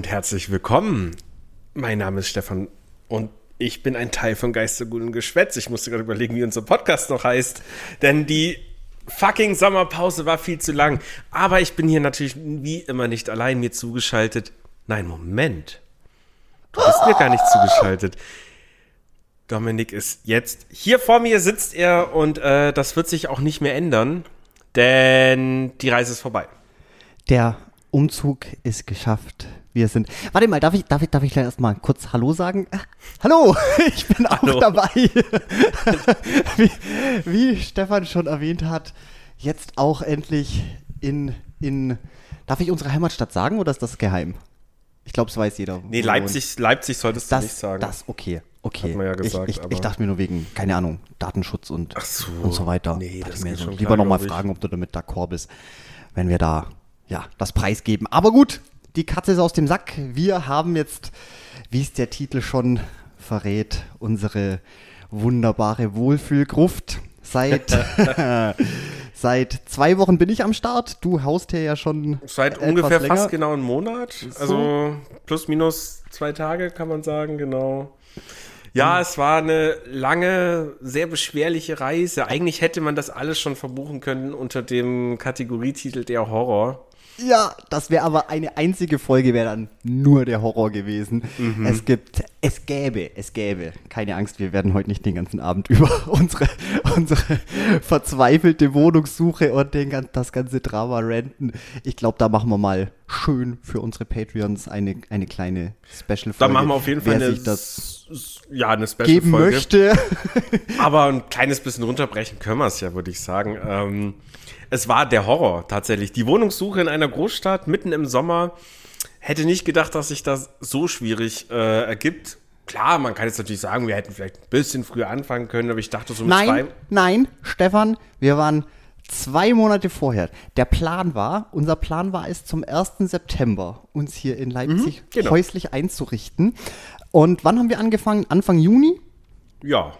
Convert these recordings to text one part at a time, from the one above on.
Und herzlich willkommen. Mein Name ist Stefan und ich bin ein Teil von Geistergut und Geschwätz. Ich musste gerade überlegen, wie unser Podcast noch heißt, denn die fucking Sommerpause war viel zu lang. Aber ich bin hier natürlich wie immer nicht allein mir zugeschaltet. Nein, Moment. Du bist mir gar nicht zugeschaltet. Dominik ist jetzt hier vor mir sitzt er und äh, das wird sich auch nicht mehr ändern, denn die Reise ist vorbei. Der Umzug ist geschafft. Wir sind. Warte mal, darf ich, darf ich, darf ich gleich erstmal kurz Hallo sagen? Hallo, ich bin Hallo. auch dabei. wie, wie Stefan schon erwähnt hat, jetzt auch endlich in, in. Darf ich unsere Heimatstadt sagen oder ist das geheim? Ich glaube, es weiß jeder. Nee, Leipzig, Leipzig solltest du Das, nicht sagen. das, okay. Okay. Hat man ja gesagt, ich, ich, ich dachte mir nur wegen, keine Ahnung, Datenschutz und, so. und so weiter. Nee, das ich mir so, schon lieber nochmal fragen, ob du damit d'accord bist, wenn wir da ja das Preis geben. Aber gut, die Katze ist aus dem Sack. Wir haben jetzt, wie es der Titel schon verrät, unsere wunderbare Wohlfühlgruft. Seit, seit zwei Wochen bin ich am Start. Du haust hier ja schon Seit ungefähr länger. fast genau einen Monat. Also plus minus zwei Tage kann man sagen, genau. Ja, es war eine lange, sehr beschwerliche Reise. Eigentlich hätte man das alles schon verbuchen können unter dem Kategorietitel der Horror. Ja, das wäre aber eine einzige Folge, wäre dann nur der Horror gewesen. Mhm. Es gibt, es gäbe, es gäbe. Keine Angst, wir werden heute nicht den ganzen Abend über unsere, unsere verzweifelte Wohnungssuche und den, das ganze Drama ranten. Ich glaube, da machen wir mal schön für unsere Patreons eine, eine kleine Special-Folge. Da machen wir auf jeden Fall eine, das ja, eine geben Special-Folge. möchte. Aber ein kleines bisschen runterbrechen können wir es ja, würde ich sagen. Ähm, es war der Horror tatsächlich. Die Wohnungssuche in einer Großstadt mitten im Sommer. Hätte nicht gedacht, dass sich das so schwierig äh, ergibt. Klar, man kann jetzt natürlich sagen, wir hätten vielleicht ein bisschen früher anfangen können, aber ich dachte so mit Nein, zwei. nein, Stefan, wir waren zwei Monate vorher. Der Plan war, unser Plan war es zum 1. September, uns hier in Leipzig genau. häuslich einzurichten. Und wann haben wir angefangen? Anfang Juni? Ja,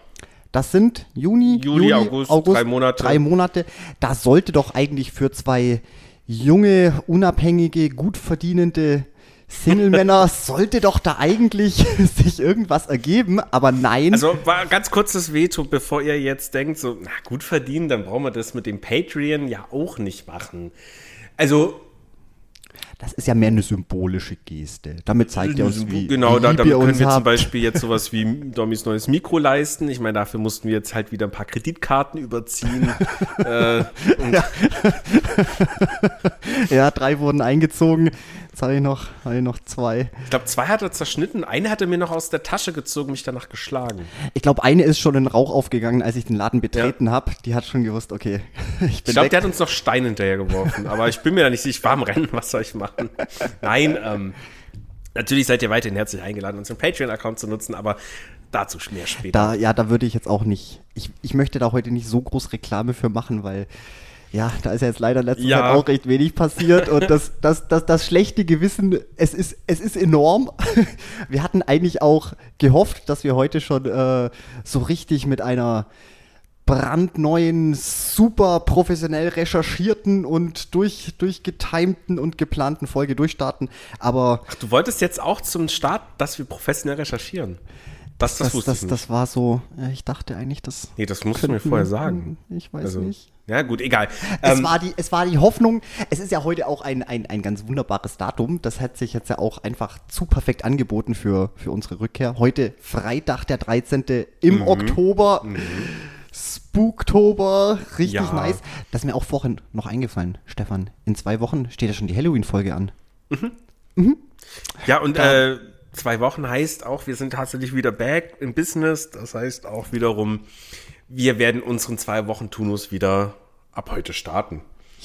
Das sind Juni, Juli, August, drei Monate. Drei Monate. Da sollte doch eigentlich für zwei junge, unabhängige, gut verdienende Single-Männer sollte doch da eigentlich sich irgendwas ergeben, aber nein. also war ganz kurzes Veto, bevor ihr jetzt denkt, so, na gut verdienen, dann brauchen wir das mit dem Patreon ja auch nicht machen. Also Das ist ja mehr eine symbolische Geste. Damit zeigt er uns, wie, genau, da, damit können uns wir zum habt. Beispiel jetzt sowas wie Dommys neues Mikro leisten. Ich meine, dafür mussten wir jetzt halt wieder ein paar Kreditkarten überziehen. äh, Ja, drei wurden eingezogen. Jetzt habe ich noch, habe ich noch zwei. ich glaube, zwei hat er zerschnitten, eine hat er mir noch aus der Tasche gezogen, mich danach geschlagen. Ich glaube, eine ist schon in Rauch aufgegangen, als ich den Laden betreten habe. Die hat schon gewusst, okay, ich bin Ich glaube, der hat uns noch Stein hinterhergeworfen, aber ich bin mir da nicht sicher, ich war am Rennen, was soll ich machen? Nein, ähm, natürlich seid ihr weiterhin herzlich eingeladen, unseren Patreon-Account zu nutzen, aber dazu mehr später. Da, ja, da würde ich jetzt auch nicht, ich, ich möchte da heute nicht so groß Reklame für machen, weil ja, da ist ja jetzt leider letzte Ja. Zeit auch recht wenig passiert und das, das, das, das schlechte Gewissen, es ist, es ist enorm. Wir hatten eigentlich auch gehofft, dass wir heute schon äh, so richtig mit einer brandneuen, super professionell recherchierten und durch, durchgetimten und geplanten Folge durchstarten, aber Ach, du wolltest jetzt auch zum Start, dass wir professionell recherchieren. Das, das, das, das, das war so, ja, ich dachte eigentlich, das nee, das musst du mir könnten- vorher sagen. Ich weiß Also, nicht. Ja, gut, egal. Es, Ähm, war die, es war die Hoffnung, es ist ja heute auch ein, ein, ein ganz wunderbares Datum. Das hat sich jetzt ja auch einfach zu perfekt angeboten für, für unsere Rückkehr. Heute Freitag, der 13. im Mhm. Oktober. Spooktober, richtig Ja. nice. Das ist mir auch vorhin noch eingefallen, Stefan. In zwei Wochen steht ja schon die Halloween-Folge an. Ja, und äh, zwei Wochen heißt auch, wir sind tatsächlich wieder back in Business. Das heißt auch wiederum, wir werden unseren zwei Wochen Tunus wieder ab heute starten.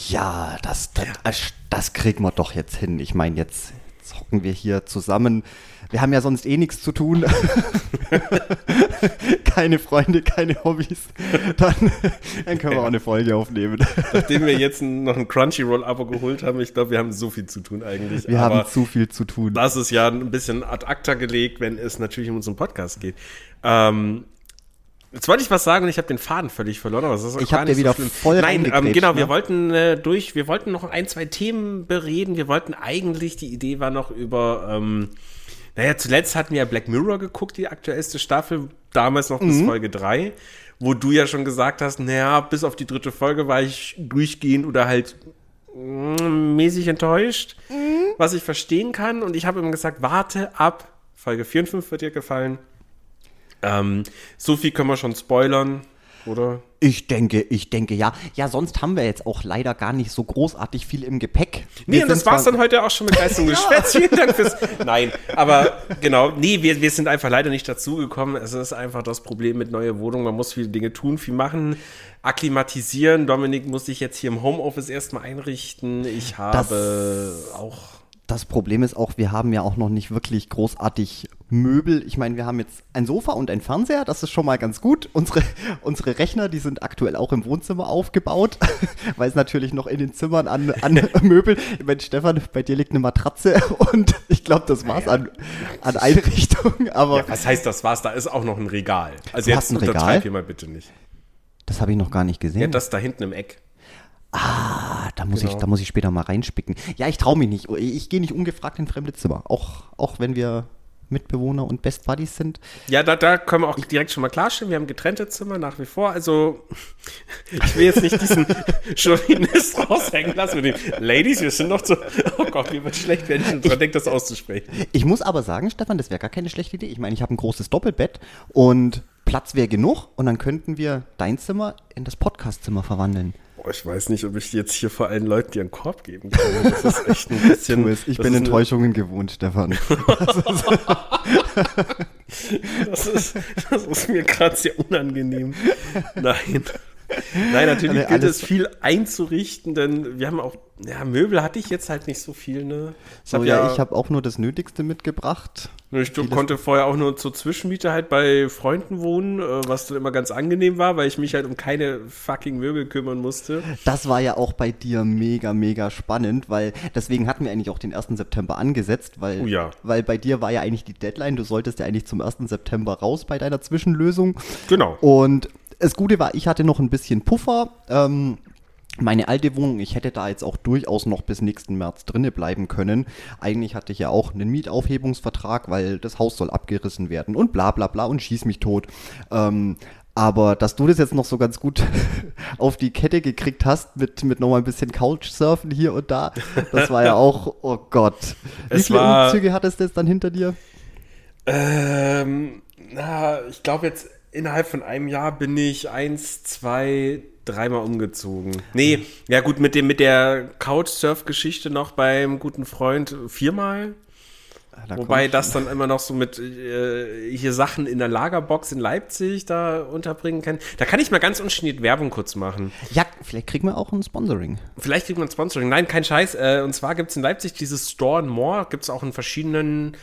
Ja, das, das, das, kriegen wir doch jetzt hin. Ich meine, jetzt, jetzt hocken wir hier zusammen. Wir haben ja sonst eh nichts zu tun. keine Freunde, keine Hobbys. Dann, dann können wir auch eine Folge aufnehmen. Nachdem wir jetzt noch ein Crunchyroll-Abo geholt haben, ich glaube, wir haben so viel zu tun eigentlich. Wir Aber haben zu viel zu tun. das ist ja ein bisschen ad acta gelegt, wenn es natürlich um unseren Podcast geht. Ähm, Jetzt wollte ich was sagen und ich habe den Faden völlig verloren, aber das ist auch Ich gar nicht dir wieder so schlimm. voll Nein, ähm, genau, ne? wir wollten äh, durch, wir wollten noch ein, zwei Themen bereden. Wir wollten eigentlich, die Idee war noch über, ähm, naja, zuletzt hatten wir ja Black Mirror geguckt, die aktuellste Staffel, damals noch Mhm. bis Folge 3, wo du ja schon gesagt hast, naja, bis auf die dritte Folge war ich durchgehend oder halt mm, mäßig enttäuscht, Mhm. was ich verstehen kann. Und ich habe immer gesagt, warte ab. Folge 4 und 5 wird dir gefallen. Ähm, so viel können wir schon spoilern, oder? Ich denke, ich denke ja. Ja, sonst haben wir jetzt auch leider gar nicht so großartig viel im Gepäck. Nee, und das war's dann heute auch schon mit Geist und Geschwätz. Vielen Dank fürs. Nein, aber genau, nee, wir, wir sind einfach leider nicht dazugekommen. Es ist einfach das Problem mit neuer Wohnung. Man muss viele Dinge tun, viel machen, akklimatisieren. Dominik muss sich jetzt hier im Homeoffice erstmal einrichten. Ich habe auch. Das Problem ist auch, wir haben ja auch noch nicht wirklich großartig Möbel. Ich meine, wir haben jetzt ein Sofa und ein Fernseher, das ist schon mal ganz gut. Unsere, unsere Rechner, die sind aktuell auch im Wohnzimmer aufgebaut, weil es natürlich noch in den Zimmern an, an Möbel. Ich meine, Stefan, bei dir liegt eine Matratze und ich glaube, das war's an, an Einrichtung. Aber Ja, was heißt das war's? Da ist auch noch ein Regal. Also Du jetzt hast ein Regal? hier mal bitte nicht. das habe ich noch gar nicht gesehen. Ja, das da hinten im Eck. Ah, da muss, ich, Genau. da muss ich später mal reinspicken. Ja, ich traue mich nicht. Ich gehe nicht ungefragt in fremde Zimmer. Auch, auch wenn wir Mitbewohner und Best Buddies sind. Ja, da, da können wir auch direkt schon mal klarstellen. Wir haben getrennte Zimmer nach wie vor. Also, ich will jetzt nicht diesen Chauvinist raushängen lassen mit den Ladies, wir sind noch so. Oh Gott, mir wird schlecht, wenn ich schon dran denke, das auszusprechen. Ich muss aber sagen, Stefan, das wäre gar keine schlechte Idee. Ich meine, ich habe ein großes Doppelbett und Platz wäre genug und dann könnten wir dein Zimmer in das Podcastzimmer verwandeln. Boah, ich weiß nicht, ob ich jetzt hier vor allen Leuten dir einen Korb geben kann. Das ist echt ein bisschen. Es. Ich bin ist eine- Enttäuschungen gewohnt, Stefan. Das ist, das ist mir gerade sehr unangenehm. Nein. Nein, natürlich Alle- gilt es viel einzurichten, denn wir haben auch, ja, Möbel hatte ich jetzt halt nicht so viel, ne? Ich So, ja, ich habe auch nur das Nötigste mitgebracht. Ich konnte vorher auch nur zur Zwischenmiete halt bei Freunden wohnen, äh, was dann immer ganz angenehm war, weil ich mich halt um keine fucking Möbel kümmern musste. Das war ja auch bei dir mega, mega spannend, weil deswegen hatten wir eigentlich auch den 1. September angesetzt, weil, Oh ja. weil bei dir war ja eigentlich die Deadline, du solltest ja eigentlich zum 1. September raus bei deiner Zwischenlösung. Genau. Und das Gute war, ich hatte noch ein bisschen Puffer. Ähm, meine alte Wohnung, ich hätte da jetzt auch durchaus noch bis nächsten März drinne bleiben können. Eigentlich hatte ich ja auch einen Mietaufhebungsvertrag, weil das Haus soll abgerissen werden und bla bla bla und schieß mich tot. Ähm, aber dass du das jetzt noch so ganz gut auf die Kette gekriegt hast, mit, mit nochmal ein bisschen Couchsurfen hier und da, das war ja auch, oh Gott. Wie Es viele war- Umzüge hattest du jetzt dann hinter dir? Ähm, na, ich glaube jetzt innerhalb von einem Jahr bin ich eins, zwei, dreimal umgezogen. Nee, ja gut, mit dem, mit der Couchsurf-Geschichte noch beim guten Freund viermal. Da Wobei das dann immer noch so mit äh, hier Sachen in der Lagerbox in Leipzig da unterbringen kann. Da kann ich mal ganz ungeniert Werbung kurz machen. Ja, vielleicht kriegen wir auch ein Sponsoring. Vielleicht kriegt man Sponsoring. Nein, kein Scheiß. Äh, und zwar gibt es in Leipzig dieses Store and More. Gibt es auch in verschiedenen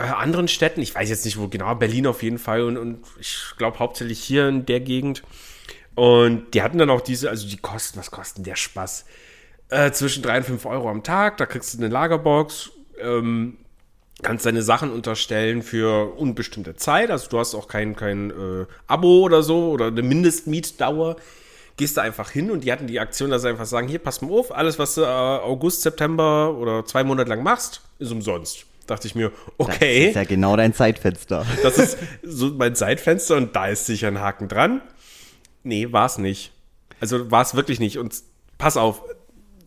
anderen Städten. Ich weiß jetzt nicht, wo genau. Berlin auf jeden Fall. Und, und ich glaube hauptsächlich hier in der Gegend. Und die hatten dann auch diese, also die kosten, was kosten der Spaß? Äh, zwischen 3 und 5 Euro am Tag. Da kriegst du eine Lagerbox. Ähm, kannst deine Sachen unterstellen für unbestimmte Zeit. Also du hast auch kein, kein äh, Abo oder so oder eine Mindestmietdauer. Gehst da einfach hin und die hatten die Aktion, dass sie einfach sagen, hier, pass mal auf, alles, was du äh, August, September oder zwei Monate lang machst, ist umsonst. Dachte ich mir, Das okay, ist ja genau dein Zeitfenster. das ist so mein Zeitfenster und da ist sicher ein Haken dran. Nee, war es nicht. Also war es wirklich nicht. Und pass auf,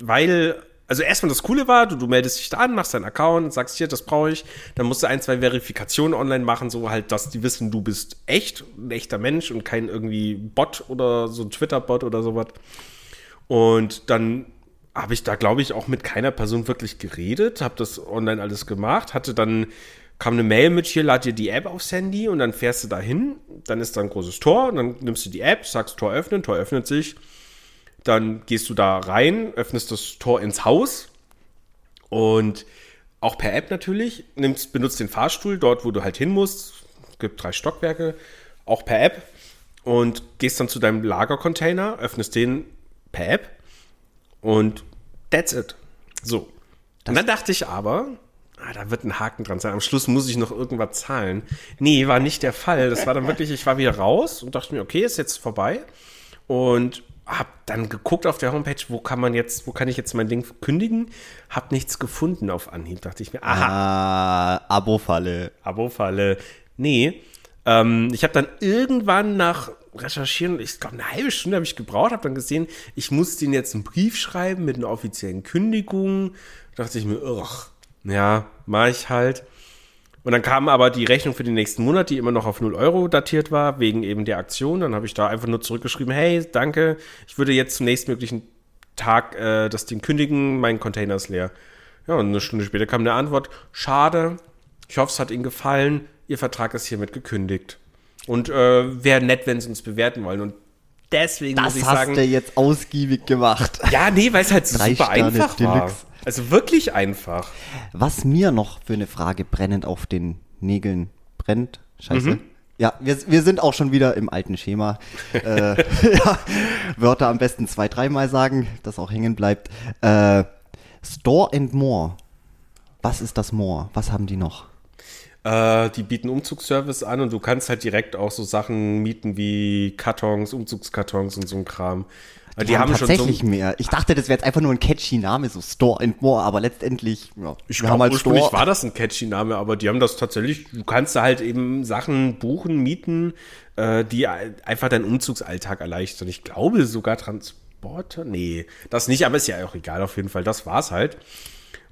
weil, also erstmal das Coole war, du, du meldest dich da an, machst deinen Account, sagst hier, das brauche ich. Dann musst du ein, zwei Verifikationen online machen, so halt, dass die wissen, du bist echt, ein echter Mensch und kein irgendwie Bot oder so ein Twitter-Bot oder sowas. Und dann habe ich da, glaube ich, auch mit keiner Person wirklich geredet, habe das online alles gemacht, hatte dann, kam eine Mail mit hier, lad dir die App aufs Handy und dann fährst du da hin, dann ist da ein großes Tor und dann nimmst du die App, sagst Tor öffnen, Tor öffnet sich, dann gehst du da rein, öffnest das Tor ins Haus und auch per App natürlich, nimmst, benutzt den Fahrstuhl dort, wo du halt hin musst, gibt drei Stockwerke, auch per App und gehst dann zu deinem Lagercontainer, öffnest den per App und that's it. So. und dann dachte ich aber, ah, da wird ein Haken dran sein. Am Schluss muss ich noch irgendwas zahlen. Nee, war nicht der Fall. Das war dann wirklich, ich war wieder raus und dachte mir, okay, ist jetzt vorbei. Und hab dann geguckt auf der Homepage, wo kann man jetzt, wo kann ich jetzt mein Ding kündigen? Hab nichts gefunden auf Anhieb. Dachte ich mir, aha, Ah, Abo-Falle. Abo-Falle. Nee. Ähm, ich habe dann irgendwann nach Recherchieren, ich glaube eine halbe Stunde habe ich gebraucht, habe dann gesehen, ich muss denen jetzt einen Brief schreiben mit einer offiziellen Kündigung. Da dachte ich mir, ugh, ja, mache ich halt. Und dann kam aber die Rechnung für den nächsten Monat, die immer noch auf 0 Euro datiert war, wegen eben der Aktion. Dann habe ich da einfach nur zurückgeschrieben, hey, danke, ich würde jetzt zum nächstmöglichen Tag äh, das Ding kündigen, mein Container ist leer. Ja, und eine Stunde später kam eine Antwort, schade, ich hoffe, es hat Ihnen gefallen, Ihr Vertrag ist hiermit gekündigt. Und äh, wäre nett, wenn Sie uns bewerten wollen. Und deswegen muss Das ich hast sagen, du jetzt ausgiebig gemacht. ja, nee, weil es halt super Sterne einfach war. Deluxe. Also wirklich einfach. Was mir noch für eine Frage brennend auf den Nägeln brennt, scheiße. Mhm. Ja, wir, wir sind auch schon wieder im alten Schema. äh, ja, Wörter am besten zwei, dreimal sagen, dass auch hängen bleibt. Äh, Store and More. Was ist das More? Was haben die noch? Äh, die bieten Umzugsservice an und du kannst halt direkt auch so Sachen mieten wie Kartons, Umzugskartons und so ein Kram. Die, die haben, schon so. tatsächlich mehr. Ich dachte, das wäre jetzt einfach nur ein catchy Name, so Store and More, aber letztendlich, ja, Ich glaube, haben halt ursprünglich Store. war das ein catchy Name, aber die haben das tatsächlich, du kannst da halt eben Sachen buchen, mieten, äh, die ein- einfach deinen Umzugsalltag erleichtern. Ich glaube sogar Transporter, nee, das nicht, aber ist ja auch egal auf jeden Fall, das war's halt.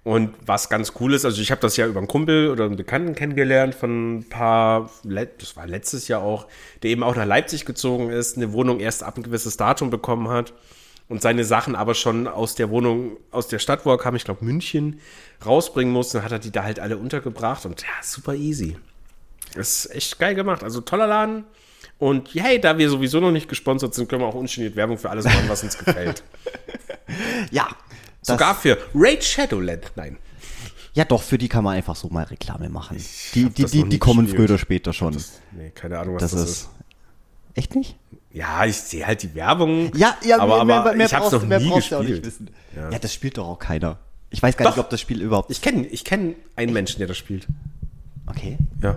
Und was ganz cool ist, also ich habe das ja über einen Kumpel oder einen Bekannten kennengelernt von ein paar, das war letztes Jahr auch, der eben auch nach Leipzig gezogen ist, eine Wohnung erst ab ein gewisses Datum bekommen hat und seine Sachen aber schon aus der Wohnung, aus der Stadt, wo er kam, ich glaube München, rausbringen musste, dann hat er die da halt alle untergebracht und ja, super easy. Das ist echt geil gemacht. Also toller Laden. Und hey, da wir sowieso noch nicht gesponsert sind, können wir auch ungeniert Werbung für alles machen, was uns gefällt. Ja. Sogar für Raid Shadowland. Nein. ja, doch, für die kann man einfach so mal Reklame machen. Die, die, die, die kommen gespielt. früher oder später schon. Das, nee, keine Ahnung, was das, das, ist. ist. Echt nicht? Ja, ich sehe halt die Werbung. Ja, ja, aber, mehr, aber mehr, mehr ich brauchst- noch mehr nie du auch gespielt. nicht wissen. Ja. Ja. das spielt doch auch keiner. Ich weiß gar nicht, Doch. ob das Spiel überhaupt. Ich kenne ich kenn einen Menschen, der das spielt. okay. Ja.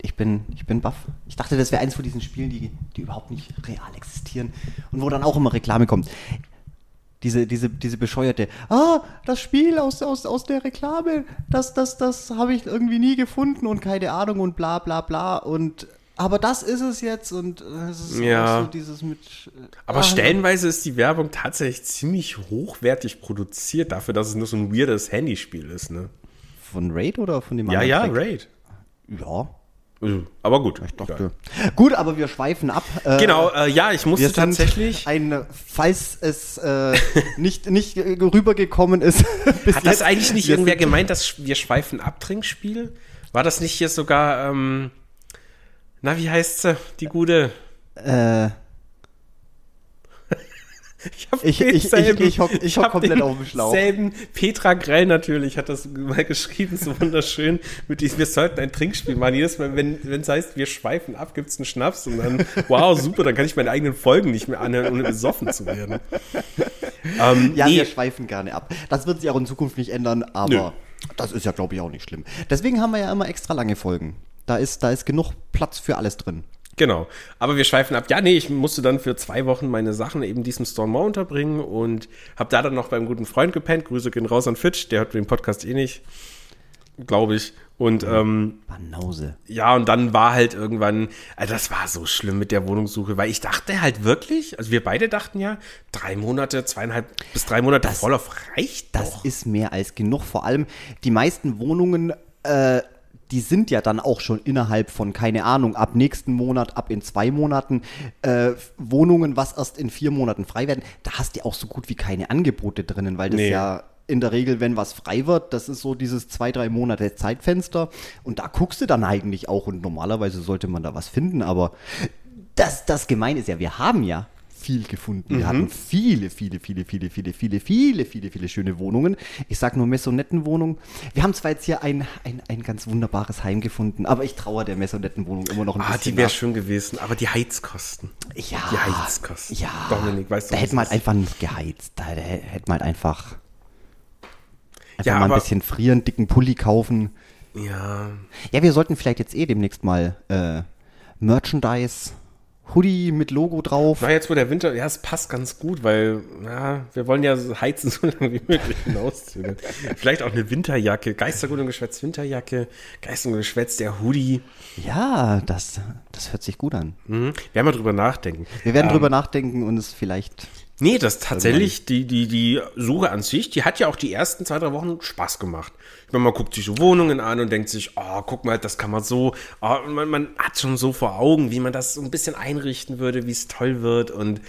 Ich bin, ich bin baff. Ich dachte, das wäre eins von diesen Spielen, die, die überhaupt nicht real existieren und wo dann auch immer Reklame kommt. Diese, diese, diese bescheuerte, ah, das Spiel aus, aus, aus der Reklame, das, das, das habe ich irgendwie nie gefunden und keine Ahnung und bla bla bla und aber das ist es jetzt und äh, es ist Ja. so dieses mit. äh, Aber ah, stellenweise ist die Werbung tatsächlich ziemlich hochwertig produziert, dafür, dass es nur so ein weirdes Handyspiel ist, ne? Von Raid oder von dem Ja, ja, anderen Raid. Ja, Aber gut. ich dachte. egal. Gut, aber wir schweifen ab. Äh, Genau, äh, ja, ich musste tatsächlich. ein, falls es äh, nicht, nicht äh, rübergekommen ist. Hat das eigentlich nicht irgendwer gemeint, dass wir schweifen ab Trinkspiel? War das nicht hier sogar, ähm, na, wie heißt sie, die gute? Äh, Ich, hab Ich- ich- ich- ich hock- ich hock hab komplett auf dem Schlauch. Selben Petra Grell natürlich hat das mal geschrieben, so wunderschön. Mit diesem, wir sollten ein Trinkspiel machen. Jedes Mal, wenn es heißt, wir schweifen ab, gibt es einen Schnaps und dann, wow, super, dann kann ich meine eigenen Folgen nicht mehr anhören, ohne besoffen zu werden. Ähm, ja, nee, wir schweifen gerne ab. Das wird sich auch in Zukunft nicht ändern, aber das ist ja, glaube ich, auch nicht schlimm. Deswegen haben wir ja immer extra lange Folgen. Da ist, da ist genug Platz für alles drin. Genau. Aber wir schweifen ab. Ja, nee, ich musste dann für zwei Wochen meine Sachen eben diesem Store Mall unterbringen und habe da dann noch beim guten Freund gepennt. Grüße gehen raus an Fitch, der hört den Podcast eh nicht, glaube ich. Und ähm, Banause. ja, und dann war halt irgendwann, also das war so schlimm mit der Wohnungssuche, weil ich dachte halt wirklich, also wir beide dachten ja, drei Monate, zweieinhalb bis drei Monate Das- Vorlauf reicht Das doch. ist mehr als genug. Vor allem die meisten Wohnungen, äh, die sind ja dann auch schon innerhalb von, keine Ahnung, ab nächsten Monat, ab in zwei Monaten äh, Wohnungen, was erst in vier Monaten frei werden. Da hast du auch so gut wie keine Angebote drinnen, weil das Nee. ja in der Regel, wenn was frei wird, das ist so dieses zwei, drei Monate Zeitfenster. Und da guckst du dann eigentlich auch und normalerweise sollte man da was finden, aber das, das Gemeine ist ja, wir haben ja viel gefunden. Wir hatten viele, viele, viele, viele, viele, viele, viele, viele, viele schöne Wohnungen. Ich sag nur Messonettenwohnung. Wir haben zwar jetzt hier ein, ein, ein ganz wunderbares Heim gefunden, aber ich traue der Messonettenwohnung immer noch ein Ah, bisschen. die wäre schön gewesen, aber die Heizkosten. Ja, Die Heizkosten. Ja, Dominik, weißt du, da was hätte man das halt einfach nicht geheizt. Da, da hätte man halt einfach. Einfach Ja, mal ein bisschen frieren, dicken Pulli kaufen. Ja, Ja, wir sollten vielleicht jetzt eh demnächst mal äh, Merchandise, Hoodie mit Logo drauf. Na, jetzt wo der Winter, ja, es passt ganz gut, weil, ja, wir wollen ja heizen so lange wie möglich hinauszögern. Vielleicht auch eine Winterjacke, Geistergut und Geschwätz Winterjacke, Geistergut und Geschwätz der Hoodie. Ja, das, das hört sich gut an. Mhm. Werden wir drüber nachdenken. Wir werden drüber nachdenken und es vielleicht. Nee, das tatsächlich, die, die, die Suche an sich, die hat ja auch die ersten zwei, drei Wochen Spaß gemacht. Ich meine, man guckt sich so Wohnungen an und denkt sich, oh, guck mal, das kann man so, oh, man, man hat schon so vor Augen, wie man das so ein bisschen einrichten würde, wie es toll wird und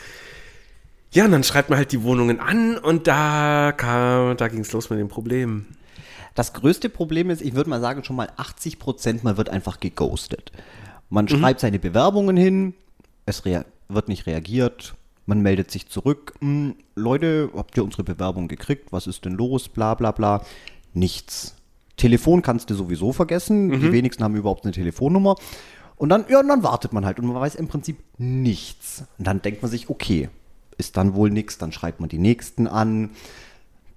ja, und dann schreibt man halt die Wohnungen an und da kam, da ging es los mit dem Problem. Das größte Problem ist, ich würde mal sagen, schon mal 80 Prozent, man wird einfach geghostet. Man schreibt seine Bewerbungen hin, es wird nicht reagiert, man meldet sich zurück. Hm, Leute, habt ihr unsere Bewerbung gekriegt? Was ist denn los? Bla bla bla. Nichts. Telefon kannst du sowieso vergessen. Die wenigsten haben überhaupt eine Telefonnummer. Und dann, ja, und dann wartet man halt und man weiß im Prinzip nichts. Und dann denkt man sich, okay, ist dann wohl nichts, dann schreibt man die nächsten an.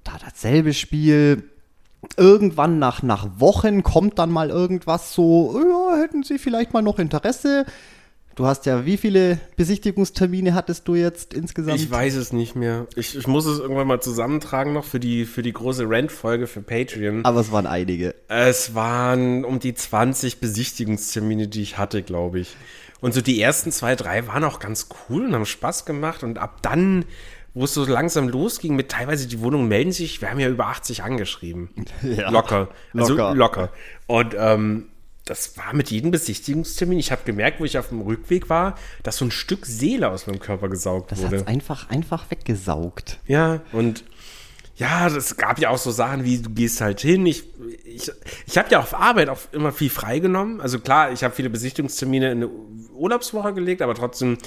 Da dasselbe Spiel. Irgendwann nach, nach Wochen kommt dann mal irgendwas so, ja, hätten Sie vielleicht mal noch Interesse? Du hast ja, wie viele Besichtigungstermine hattest du jetzt insgesamt? Ich weiß es nicht mehr. Ich, ich muss es irgendwann mal zusammentragen noch für die, für die große Rent-Folge für Patreon. Aber es waren einige. Es waren um die 20 Besichtigungstermine, die ich hatte, glaube ich. Und so die ersten zwei, drei waren auch ganz cool und haben Spaß gemacht. Und ab dann, wo es so langsam losging, mit teilweise die Wohnungen melden sich, wir haben ja über 80 angeschrieben. Ja. Locker. Also Locker. locker. Und ähm, das war mit jedem Besichtigungstermin. Ich habe gemerkt, wo ich auf dem Rückweg war, dass so ein Stück Seele aus meinem Körper gesaugt Das wurde. hat's einfach, einfach weggesaugt. Ja, und ja, das gab ja auch so Sachen wie, du gehst halt hin. Ich, ich, ich habe ja auf Arbeit auch immer viel freigenommen. Also klar, ich habe viele Besichtigungstermine in eine Urlaubswoche gelegt, aber trotzdem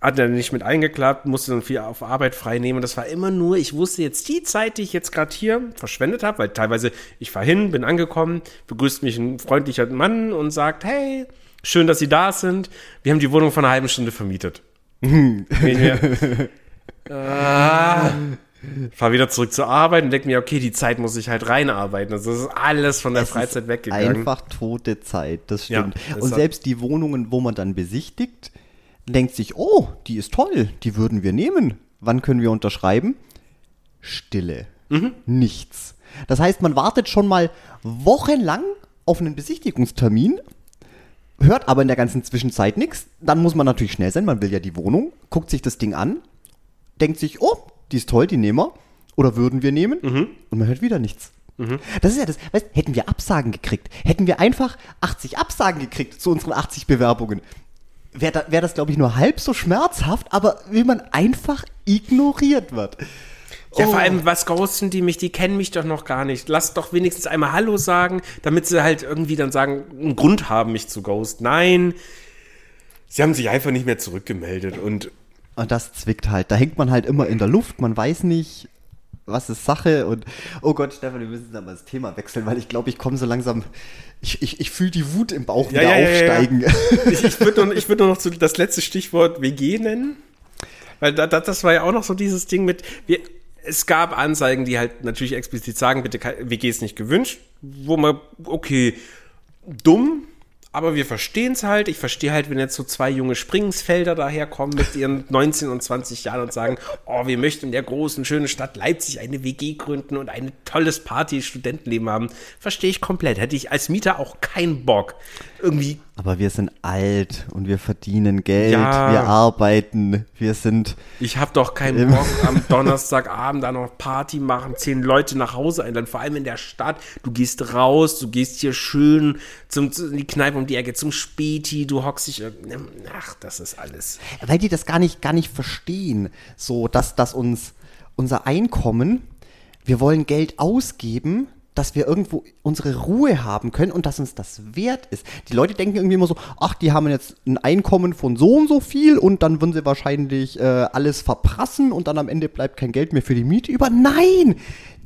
hat er nicht mit eingeklappt, musste dann viel auf Arbeit frei nehmen. Und das war immer nur, ich wusste jetzt die Zeit, die ich jetzt gerade hier verschwendet habe, weil teilweise ich fahr hin, bin angekommen, begrüßt mich ein freundlicher Mann und sagt, hey, schön, dass Sie da sind. Wir haben die Wohnung vor einer halben Stunde vermietet. Ich ah, fahr wieder zurück zur Arbeit und denke mir, okay, die Zeit muss ich halt reinarbeiten. Also das ist alles von der Es Freizeit weggegangen. Einfach tote Zeit, das Ja, stimmt. das und selbst die Wohnungen, wo man dann besichtigt, denkt sich, oh, die ist toll, die würden wir nehmen. Wann können wir unterschreiben? Stille. Mhm. Nichts. Das heißt, man wartet schon mal wochenlang auf einen Besichtigungstermin, hört aber in der ganzen Zwischenzeit nichts. Dann muss man natürlich schnell sein, man will ja die Wohnung, guckt sich das Ding an, denkt sich, oh, die ist toll, die nehmen wir. Oder würden wir nehmen? Mhm. Und man hört wieder nichts. Das ist ja das, weißt, hätten wir Absagen gekriegt, hätten wir einfach 80 Absagen gekriegt zu unseren 80 Bewerbungen, wäre da, wär das, glaube ich, nur halb so schmerzhaft, aber wie man einfach ignoriert wird. Ja, Oh. vor allem, was ghosten die mich? Die kennen mich doch noch gar nicht. Lass doch wenigstens einmal Hallo sagen, damit sie halt irgendwie dann sagen, einen Grund haben, mich zu ghosten. Nein, sie haben sich einfach nicht mehr zurückgemeldet. Und Und das zwickt halt. Da hängt man halt immer in der Luft, man weiß nicht, was ist Sache und oh Gott, Stefan, wir müssen da mal das Thema wechseln, weil ich glaube, ich komme so langsam, ich, ich, ich fühle die Wut im Bauch Ja, wieder ja, ja, ja, aufsteigen. ich, ich würde nur, würd nur noch zu, das letzte Stichwort WG nennen. Weil da, da, das war ja auch noch so dieses Ding mit, wir, es gab Anzeigen, die halt natürlich explizit sagen, bitte WG ist nicht gewünscht, wo man, okay, dumm, aber wir verstehen es halt. Ich verstehe halt, wenn jetzt so zwei junge Springensfelder daherkommen mit ihren 19 und 20 Jahren und sagen, oh, wir möchten in der großen, schönen Stadt Leipzig eine WG gründen und ein tolles Party-Studentenleben haben. Verstehe ich komplett. Hätte ich als Mieter auch keinen Bock. Irgendwie Aber wir sind alt und wir verdienen Geld, Ja. wir arbeiten, wir sind, Ich hab doch keinen Bock, am Donnerstagabend da noch Party machen, zehn Leute nach Hause einladen, vor allem in der Stadt. Du gehst raus, du gehst hier schön zum, zu- in die Kneipe um die Ecke, zum Späti, du hockst dich, ach, das ist alles. weil die das gar nicht, gar nicht verstehen, so, dass, dass uns unser Einkommen, wir wollen Geld ausgeben, dass wir irgendwo unsere Ruhe haben können und dass uns das wert ist. Die Leute denken irgendwie immer so, ach, die haben jetzt ein Einkommen von so und so viel und dann würden sie wahrscheinlich äh, alles verprassen und dann am Ende bleibt kein Geld mehr für die Miete über. Nein!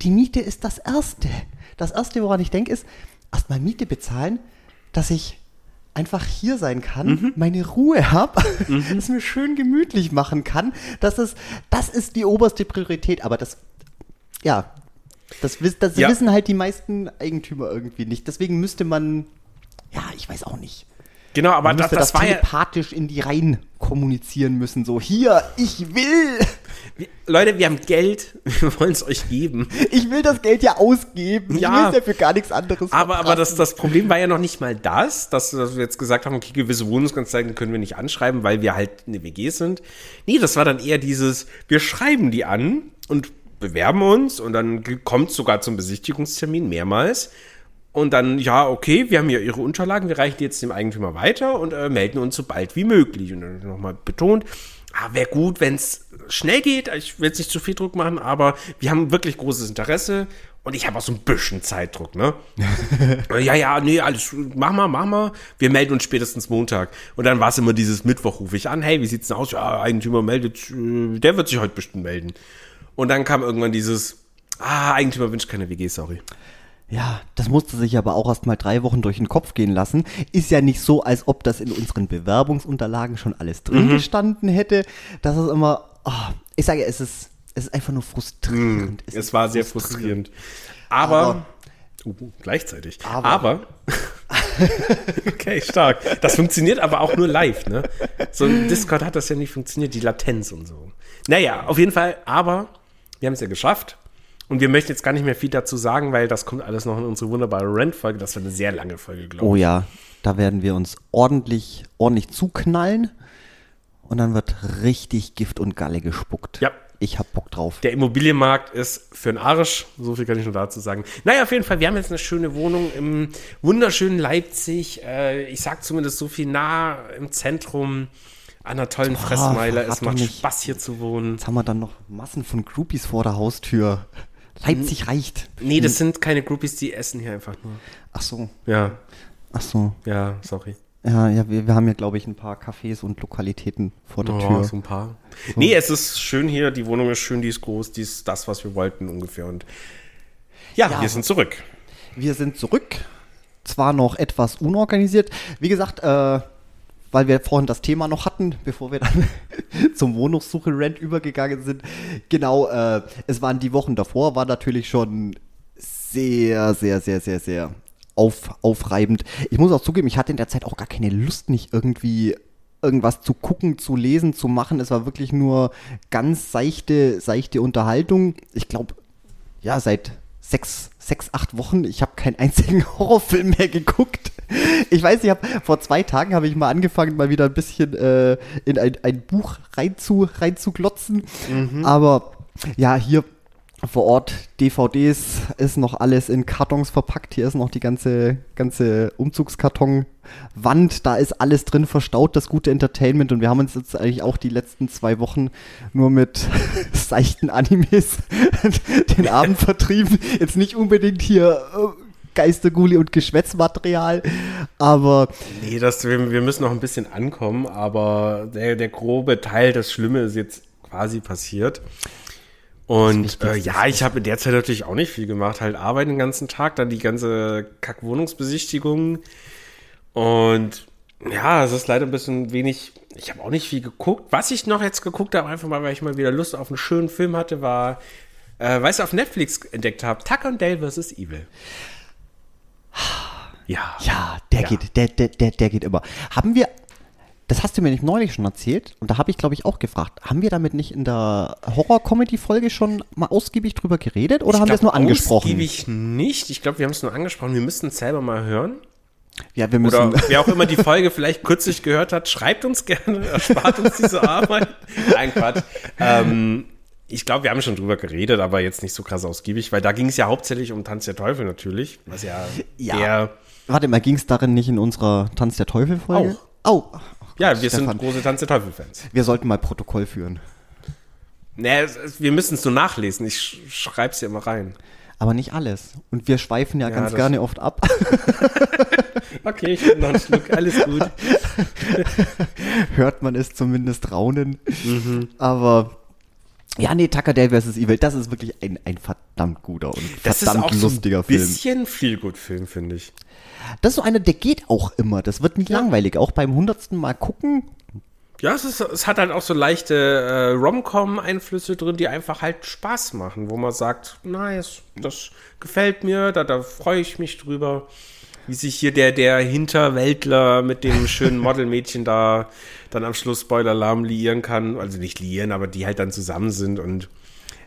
Die Miete ist das Erste. Das Erste, woran ich denke, ist, erstmal Miete bezahlen, dass ich einfach hier sein kann, meine Ruhe habe, es mir schön gemütlich machen kann. Das ist, das ist die oberste Priorität. Aber das, ja, Das, das Ja. wissen halt die meisten Eigentümer irgendwie nicht. Deswegen müsste man, ja, ich weiß auch nicht. Genau, aber das, das das, war ja. telepathisch in die Reihen kommunizieren müssen. So, hier, ich will, Leute, wir haben Geld, wir wollen es euch geben. ich will das Geld ja ausgeben. Ja. Ich will es ja für gar nichts anderes Aber, aber das, das Problem war ja noch nicht mal das, dass, dass wir jetzt gesagt haben, okay, gewisse Wohnungskonzerten können wir nicht anschreiben, weil wir halt eine WG sind. Nee, das war dann eher dieses, wir schreiben die an und bewerben uns und dann kommt sogar zum Besichtigungstermin mehrmals. Und dann, ja, okay, wir haben ja Ihre Unterlagen, wir reichen die jetzt dem Eigentümer weiter und äh, melden uns so bald wie möglich. Und dann nochmal betont, ah, wäre gut, wenn es schnell geht. Ich will jetzt nicht zu viel Druck machen, aber wir haben wirklich großes Interesse und ich habe auch so ein bisschen Zeitdruck, ne? ja, ja, nee, alles, mach mal, mach mal. Wir melden uns spätestens Montag. Und dann war es immer dieses Mittwoch, rufe ich an, hey, wie sieht's denn aus? Ja, Eigentümer meldet, äh, der wird sich heute bestimmt melden. Und dann kam irgendwann dieses, ah, Eigentümer wünscht keine WG, sorry. Ja, das musste sich aber auch erst mal drei Wochen durch den Kopf gehen lassen. Ist ja nicht so, als ob das in unseren Bewerbungsunterlagen schon alles drin Mhm. gestanden hätte. Das ist immer, ah, ich sage, es ist, es ist einfach nur frustrierend. Es, ist war sehr frustrierend. Aber, Aber- uh, gleichzeitig. Aber- Aber, okay, stark. Das funktioniert aber auch nur live, ne? So ein Discord hat das ja nicht funktioniert, die Latenz und so. Naja, auf jeden Fall, aber wir haben es ja geschafft. Und wir möchten jetzt gar nicht mehr viel dazu sagen, weil das kommt alles noch in unsere wunderbare Rent-Folge. Das wird eine sehr lange Folge, glaube ich. Oh ja, da werden wir uns ordentlich, ordentlich zuknallen. Und dann wird richtig Gift und Galle gespuckt. Ja. Ich hab Bock drauf. Der Immobilienmarkt ist für den Arsch. So viel kann ich nur dazu sagen. Naja, auf jeden Fall, wir haben jetzt eine schöne Wohnung im wunderschönen Leipzig. Äh, ich sag zumindest so viel nah im Zentrum an einer tollen Fressmeile. verrat Es macht nicht. Spaß hier zu wohnen. Jetzt haben wir dann noch Massen von Groupies vor der Haustür. Leipzig reicht. Nee, das sind keine Groupies, die essen hier einfach nur. Ach so, Ja, ach so. ja, sorry. Ja, ja, wir, wir haben ja, glaube ich, ein paar Cafés und Lokalitäten vor der Oh, Tür. so ein paar. Nee, es ist schön hier. Die Wohnung ist schön, die ist groß, die ist das, was wir wollten ungefähr. Und ja, Ja. wir sind zurück. Wir sind zurück. Zwar noch etwas unorganisiert. Wie gesagt, äh, weil wir vorhin das Thema noch hatten, bevor wir dann zum Wohnungssuche-Rent übergegangen sind. Genau, äh, es waren die Wochen davor, war natürlich schon sehr, sehr, sehr, sehr, sehr auf, aufreibend. Ich muss auch zugeben, ich hatte in der Zeit auch gar keine Lust, nicht irgendwie irgendwas zu gucken, zu lesen, zu machen. Es war wirklich nur ganz seichte, seichte Unterhaltung. Ich glaube, ja, seit sechs, sechs, acht Wochen, ich habe keinen einzigen Horrorfilm mehr geguckt. Ich weiß, ich habe vor zwei Tagen habe ich mal angefangen, mal wieder ein bisschen äh, in ein, ein Buch reinzu, reinzuglotzen. Aber ja, hier vor Ort DVDs ist noch alles in Kartons verpackt. Hier ist noch die ganze, ganze Umzugskartonwand. Da ist alles drin verstaut, das gute Entertainment. Und wir haben uns jetzt eigentlich auch die letzten zwei Wochen nur mit seichten Animes den Abend vertrieben. Jetzt nicht unbedingt hier äh, Geisterguli und Geschwätzmaterial, aber Nee, das, wir, müssen noch ein bisschen ankommen, aber der, der grobe Teil, das Schlimme ist jetzt quasi passiert. Und äh, ja, ich habe in der Zeit natürlich auch nicht viel gemacht. Halt arbeiten den ganzen Tag, dann die ganze Kack-Wohnungsbesichtigung. Und ja, es ist leider ein bisschen wenig. Ich habe auch nicht viel geguckt. Was ich noch jetzt geguckt habe, einfach mal, weil ich mal wieder Lust auf einen schönen Film hatte, war, äh, weißt du, auf Netflix entdeckt habe, Tucker und Dale vs. Evil. Ja. ja, der Ja. geht, der, der, der, der geht immer. Haben wir, das hast du mir nicht neulich schon erzählt und da habe ich glaube ich auch gefragt, haben wir damit nicht in der Horror-Comedy-Folge schon mal ausgiebig drüber geredet oder Ich haben wir es nur angesprochen? Ausgiebig nicht. Ich glaube, wir haben es nur angesprochen. Wir müssten es selber mal hören. Ja, wir Oder müssen. wer auch immer die Folge vielleicht kürzlich gehört hat, schreibt uns gerne, erspart uns diese Arbeit. Nein, Quatsch. Ähm, ich glaube, wir haben schon drüber geredet, aber jetzt nicht so krass ausgiebig, weil da ging es ja hauptsächlich um Tanz der Teufel natürlich, was ja, Ja. Warte mal, ging es darin nicht in unserer Tanz der Teufel-Folge? Oh. Ja, wir Stefan. sind große Tanz der Teufel-Fans. Wir sollten mal Protokoll führen. Nee, es- es- wir müssen es nur nachlesen. Ich sch schreib's hier immer rein. Aber nicht alles. Und wir schweifen ja, Ja, ganz gerne oft ab. Okay, ich nehme noch einen Schluck. Alles gut. Hört man es zumindest raunen. Mhm. Aber. Ja, nee, Tucker Dale vs. Evil, das ist wirklich ein, ein verdammt guter und Das verdammt ist auch so lustiger ein Film. bisschen viel gut Film, finde ich. Das ist so einer, der geht auch immer. Das wird nicht langweilig. Auch beim hundertsten Mal gucken, Ja, es, ist, es hat halt auch so leichte äh, Rom-Com-Einflüsse drin, die einfach halt Spaß machen, wo man sagt, nice, das gefällt mir, da, da freue ich mich drüber. Wie sich hier der, der Hinterwäldler mit dem schönen Modelmädchen da dann am Schluss Spoiler-Alarm liieren kann. Also nicht liieren, aber die halt dann zusammen sind und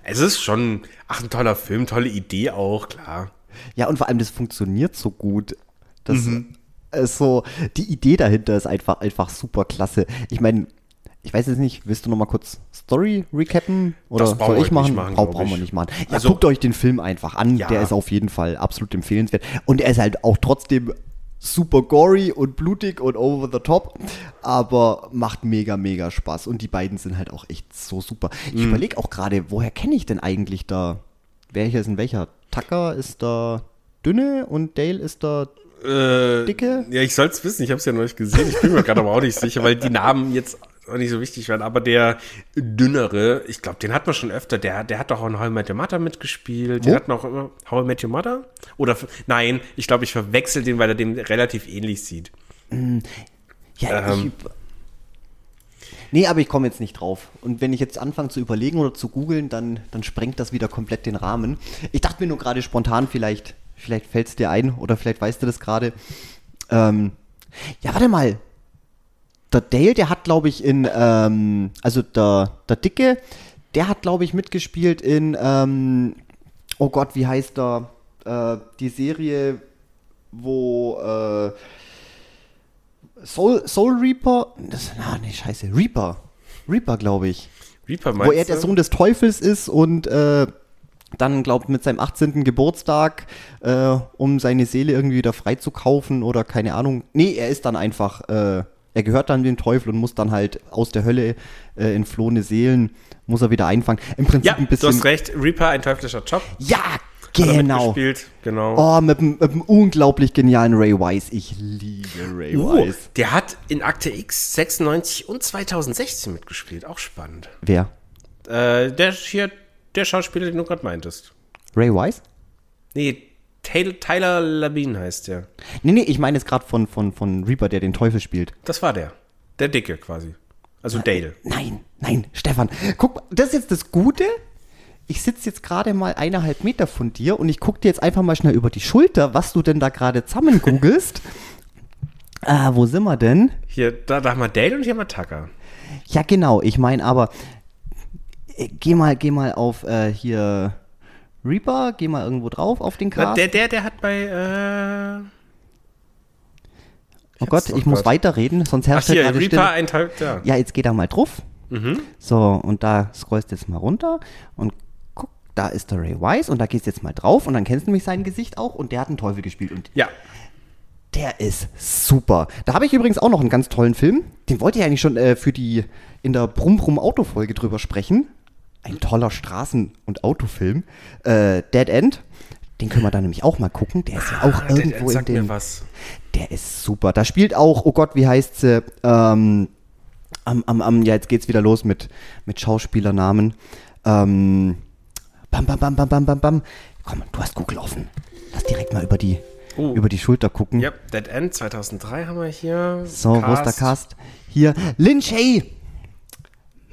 es ist schon, ach, ein toller Film, tolle Idee auch, klar. Ja, und vor allem, das funktioniert so gut. Das ist so, die Idee dahinter ist einfach, einfach super klasse. Ich meine, ich weiß jetzt nicht, willst du noch mal kurz Story recappen? Oder Das soll ich nicht machen? machen, Brau- glaub brauchen wir ich. nicht machen. Ja, Also- guckt euch den Film einfach an. Ja. Der ist auf jeden Fall absolut empfehlenswert. Und er ist halt auch trotzdem super gory und blutig und over the top, aber macht mega, mega Spaß. Und die beiden sind halt auch echt so super. Ich Mhm. überlege auch gerade, woher kenne ich denn eigentlich da? Welcher ist denn welcher? Tucker ist da dünne und Dale ist da Äh, Dicke? Ja, ich soll es wissen, ich habe es ja noch nicht gesehen. Ich bin mir gerade aber auch nicht sicher, weil die Namen jetzt auch nicht so wichtig werden. Aber der dünnere, ich glaube, den hat man schon öfter. Der, der hat doch auch in How I Met Your Mother mitgespielt. Den hat immer. How I Met Your Mother? Oder nein, ich glaube, ich verwechsel den, weil er dem relativ ähnlich sieht. Ja, Ähm. ich. Nee, aber ich komme jetzt nicht drauf. Und wenn ich jetzt anfange zu überlegen oder zu googeln, dann, dann sprengt das wieder komplett den Rahmen. Ich dachte mir nur gerade spontan, vielleicht, vielleicht fällt es dir ein oder vielleicht weißt du das gerade. Ähm, ja, warte mal. Der Dale, der hat, glaube ich, in, ähm, also der, der Dicke, der hat, glaube ich, mitgespielt in, ähm, oh Gott, wie heißt der, äh, die Serie, wo, äh, Soul, Soul Reaper, das, ah, nee, scheiße, Reaper, Reaper, glaube ich. Reaper Wo meinst er der? Sohn des Teufels ist und äh, dann, glaubt mit seinem 18. Geburtstag, äh, um seine Seele irgendwie wieder freizukaufen oder keine Ahnung. Nee, er ist dann einfach, äh, er gehört dann dem Teufel und muss dann halt aus der Hölle äh, entflohene Seelen, muss er wieder einfangen. Im Prinzip Ja, ein du bisschen. hast recht. Reaper, ein teuflischer Job. Ja, genau. genau. Oh, mit dem unglaublich genialen Ray Wise. Ich liebe Ray Uh, Wise. der hat in Akte X 96 und 2016 mitgespielt. Auch spannend. Wer? Äh, der hier, der Schauspieler, den du gerade meintest. Ray Wise? Nee, Tyler, Tyler Labine heißt der. Nee, nee, ich meine jetzt gerade von, von, von Reaper, der den Teufel spielt. Das war der. Der Dicke quasi. Also Dale. Nein, nein, Stefan. Guck, mal, das ist jetzt das Gute. Ich sitze jetzt gerade mal eineinhalb Meter von dir und ich gucke dir jetzt einfach mal schnell über die Schulter, was du denn da gerade zusammen googelst. ah, wo sind wir denn? Hier, da, da haben wir Dale und hier haben wir Tucker. Ja, genau. Ich meine aber, äh, geh mal, geh mal auf äh, hier Reaper, geh mal irgendwo drauf auf den Na, Cast. der, der, der hat bei, äh, oh Gott, doch ich muss weiterreden, sonst ach herrscht hier, gerade Reaper, ein Teil, ja. Ja, jetzt geht er mal drauf. Mhm. So, und da scrollst du jetzt mal runter und guck, da ist der Ray Wise und da gehst du jetzt mal drauf und dann kennst du nämlich sein Gesicht auch und der hat einen Teufel gespielt und Ja, der ist super. Da habe ich übrigens auch noch einen ganz tollen Film. Den wollte ich eigentlich schon äh, für die in der Brumm Brumm Autofolge drüber sprechen. Ein toller Straßen- und Autofilm. Äh, Dead End. Den können wir dann nämlich auch mal gucken. Der ist ja auch Ah, irgendwo der in sagt mir dem. was. Der ist super. Da spielt auch, oh Gott, wie heißt sie? Ähm, am, am, am, ja, jetzt geht's wieder los mit, mit Schauspielernamen. Ähm, bam, bam, bam, bam, bam, bam, bam. Komm, du hast Google offen. Lass direkt mal über die, Oh. über die Schulter gucken. Ja, Dead End 2003 haben wir hier. So, wo ist der Cast? Hier, Lin Shay.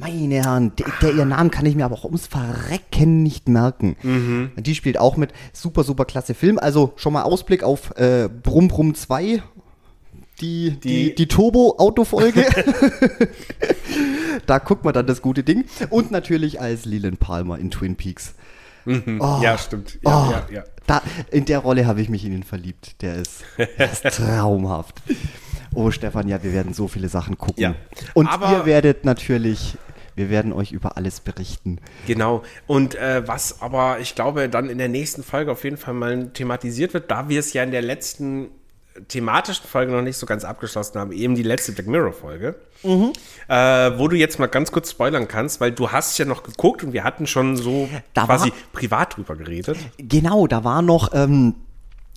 Meine Herren, der, der ihr Namen kann ich mir aber auch ums Verrecken nicht merken. Mhm. Die spielt auch mit. Super, super klasse Film. Also schon mal Ausblick auf äh, Brumm Brumm 2. Die, die, Die- die Turbo-Auto-Folge. da guckt man dann das gute Ding. Und natürlich als Leland Palmer in Twin Peaks. Oh. Ja, stimmt. Oh, Ja, ja, ja. Da, in der Rolle habe ich mich in ihn verliebt. Der ist, der ist traumhaft. Oh, Stefan, ja, wir werden so viele Sachen gucken. Ja, Und ihr werdet natürlich, wir werden euch über alles berichten. Genau. Und äh, was aber, ich glaube, dann in der nächsten Folge auf jeden Fall mal thematisiert wird, da wir es ja in der letzten thematischen Folge noch nicht so ganz abgeschlossen haben, eben die letzte Black Mirror-Folge, Mhm. äh, wo du jetzt mal ganz kurz spoilern kannst, weil du hast ja noch geguckt und wir hatten schon so Da quasi war- privat drüber geredet. Genau, da war noch, ähm,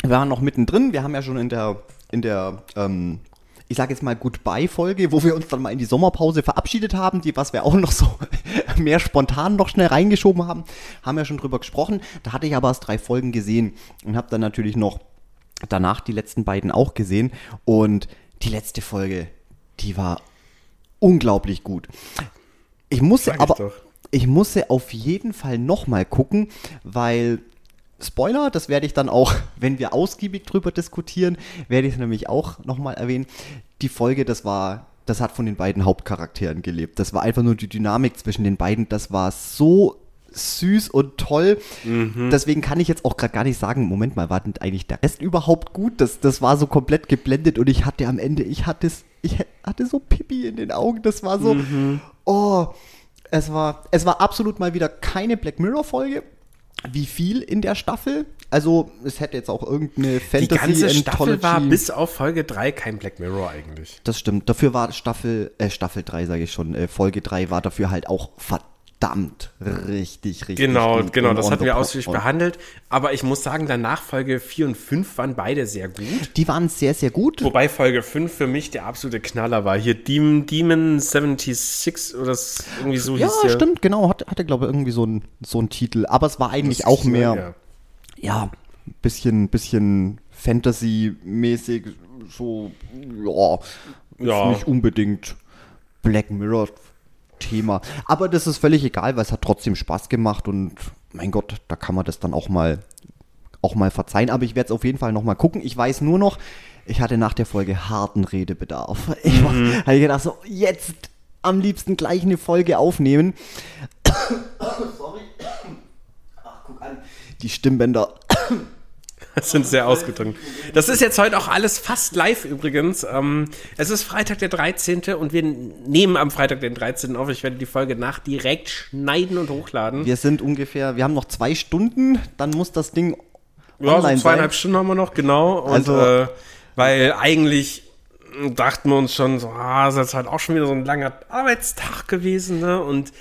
wir waren noch mittendrin. Wir haben ja schon in der, in der, ähm, ich sage jetzt mal Goodbye-Folge, wo wir uns dann mal in die Sommerpause verabschiedet haben, die, was wir auch noch so mehr spontan noch schnell reingeschoben haben, haben wir schon drüber gesprochen. Da hatte ich aber erst drei Folgen gesehen und habe dann natürlich noch danach die letzten beiden auch gesehen. Und die letzte Folge, die war unglaublich gut. Ich musste ich aber, doch. ich musste auf jeden Fall nochmal gucken, weil Spoiler, das werde ich dann auch, wenn wir ausgiebig drüber diskutieren, werde ich es nämlich auch nochmal erwähnen. Die Folge, das war, das hat von den beiden Hauptcharakteren gelebt. Das war einfach nur die Dynamik zwischen den beiden. Das war so süß und toll. Deswegen kann ich jetzt auch gerade gar nicht sagen, Moment mal, war denn eigentlich der Rest überhaupt gut? Das, das war so komplett geblendet und ich hatte am Ende, ich hatte es, ich hatte so Pipi in den Augen. Das war so, oh, es war, es war absolut mal wieder keine Black Mirror Folge. Wie viel in der Staffel? Also, es hätte jetzt auch irgendeine Die ganze Fantasy Staffel war bis auf Folge 3 kein Black Mirror eigentlich. Das stimmt. Dafür war Staffel, äh, Staffel 3, sage ich schon, äh, Folge 3 war dafür halt auch verdammt richtig, richtig Genau, gut genau, das hatten wir ausführlich behandelt. Aber ich muss sagen, danach Folge 4 und 5 waren beide sehr gut. Die waren sehr, sehr gut. Wobei Folge 5 für mich der absolute Knaller war. Hier Demon, Demon 76 oder irgendwie so ja, hieß der. stimmt, genau. Hatte, hatte glaube ich, irgendwie so einen so einen Titel. Aber es war eigentlich auch mehr, ja. ja, ein bisschen, bisschen Fantasy-mäßig. So, ja, ist Ja. nicht unbedingt Black Mirror-Thema. Aber das ist völlig egal, weil es hat trotzdem Spaß gemacht und mein Gott, da kann man das dann auch mal, auch mal verzeihen. Aber ich werde es auf jeden Fall noch mal gucken. Ich weiß nur noch, ich hatte nach der Folge harten Redebedarf. Ich war, habe gedacht, so, jetzt am liebsten gleich eine Folge aufnehmen. Sorry. Ach, guck an. Die Stimmbänder. Das sind sehr ausgedrückt. Das ist jetzt heute auch alles fast live übrigens. Ähm, es ist Freitag der 13. und wir nehmen am Freitag den 13. auf. Ich werde die Folge nach direkt schneiden und hochladen. Wir sind ungefähr, wir haben noch zwei Stunden, dann muss das Ding Ja, so online zweieinhalb sein. Stunden haben wir noch, genau. Und, Also- äh, weil eigentlich dachten wir uns schon so, ah, das ist halt auch schon wieder so ein langer Arbeitstag gewesen, ne? Und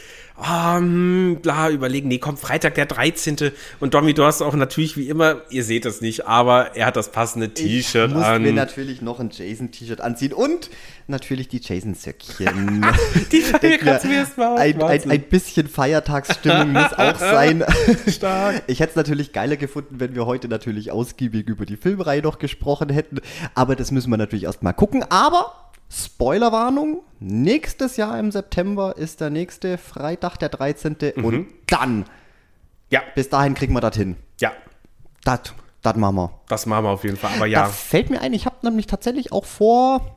ah, hm, bla, überlegen, nee, komm, Freitag der 13. Und Domi, du hast auch natürlich wie immer, ihr seht es nicht, aber er hat das passende T-Shirt Ich musste an. mir natürlich noch ein Jason-T-Shirt anziehen und natürlich die Jason-Söckchen. Die mir erst mal ein, ein, ein bisschen Feiertagsstimmung muss auch sein. Stark. Ich hätte es natürlich geiler gefunden, wenn wir heute natürlich ausgiebig über die Filmreihe noch gesprochen hätten. Aber das müssen wir natürlich erstmal gucken. Aber Spoilerwarnung: Nächstes Jahr im September ist der nächste Freitag, der 13. Mhm. Und dann, Ja, bis dahin kriegen wir das hin. ja, Das, das machen wir. das machen wir auf jeden Fall. Aber Da ja, fällt mir ein, ich habe nämlich tatsächlich auch vor.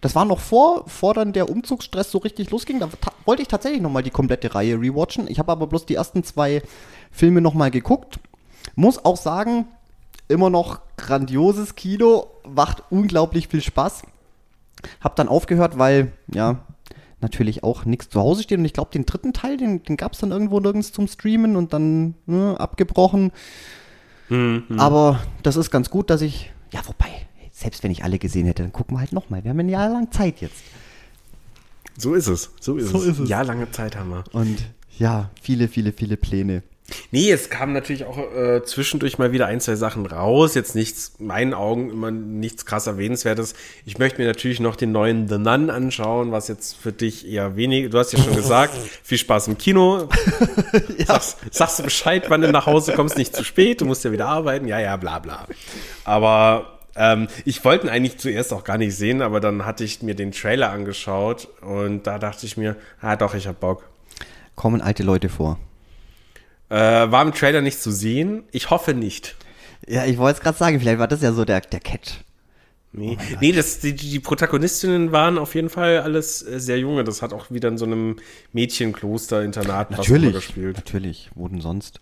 Das war noch vor, vor dann der Umzugsstress so richtig losging. Da wollte ich tatsächlich nochmal die komplette Reihe rewatchen. Ich habe aber bloß die ersten zwei Filme nochmal geguckt. Muss auch sagen, immer noch grandioses Kino, macht unglaublich viel Spaß. Hab dann aufgehört, weil, ja, natürlich auch nichts zu Hause steht. Und ich glaube, den dritten Teil, den, den gab es dann irgendwo nirgends zum Streamen und dann ne, abgebrochen. Aber das ist ganz gut, dass ich. Ja, wobei, selbst wenn ich alle gesehen hätte, dann gucken wir halt nochmal. Wir haben ein Jahr lang Zeit jetzt. so ist es. So ist, So es. ist es. Ja, lange Zeit haben wir. Und ja, viele, viele, viele Pläne. Nee, es kamen natürlich auch äh, zwischendurch mal wieder ein, zwei Sachen raus. Jetzt nichts, in meinen Augen immer nichts krass erwähnenswertes. Ich möchte mir natürlich noch den neuen The Nun anschauen, was jetzt für dich eher wenig, du hast ja schon gesagt, viel Spaß im Kino. sagst, sagst du Bescheid, wann du nach Hause kommst, nicht zu spät, du musst ja wieder arbeiten, ja, ja, bla bla. Aber ähm, ich wollte ihn eigentlich zuerst auch gar nicht sehen, aber dann hatte ich mir den Trailer angeschaut und da dachte ich mir, ah doch, ich hab Bock. Kommen alte Leute vor. Äh, war im Trailer nicht zu sehen? Ich hoffe nicht. Ja, ich wollte es gerade sagen, vielleicht war das ja so der, der Catch. Nee, nee das, die, die Protagonistinnen waren auf jeden Fall alles äh, sehr junge. Das hat auch wieder in so einem Mädchenkloster-Internat immer gespielt. Natürlich, wo denn sonst?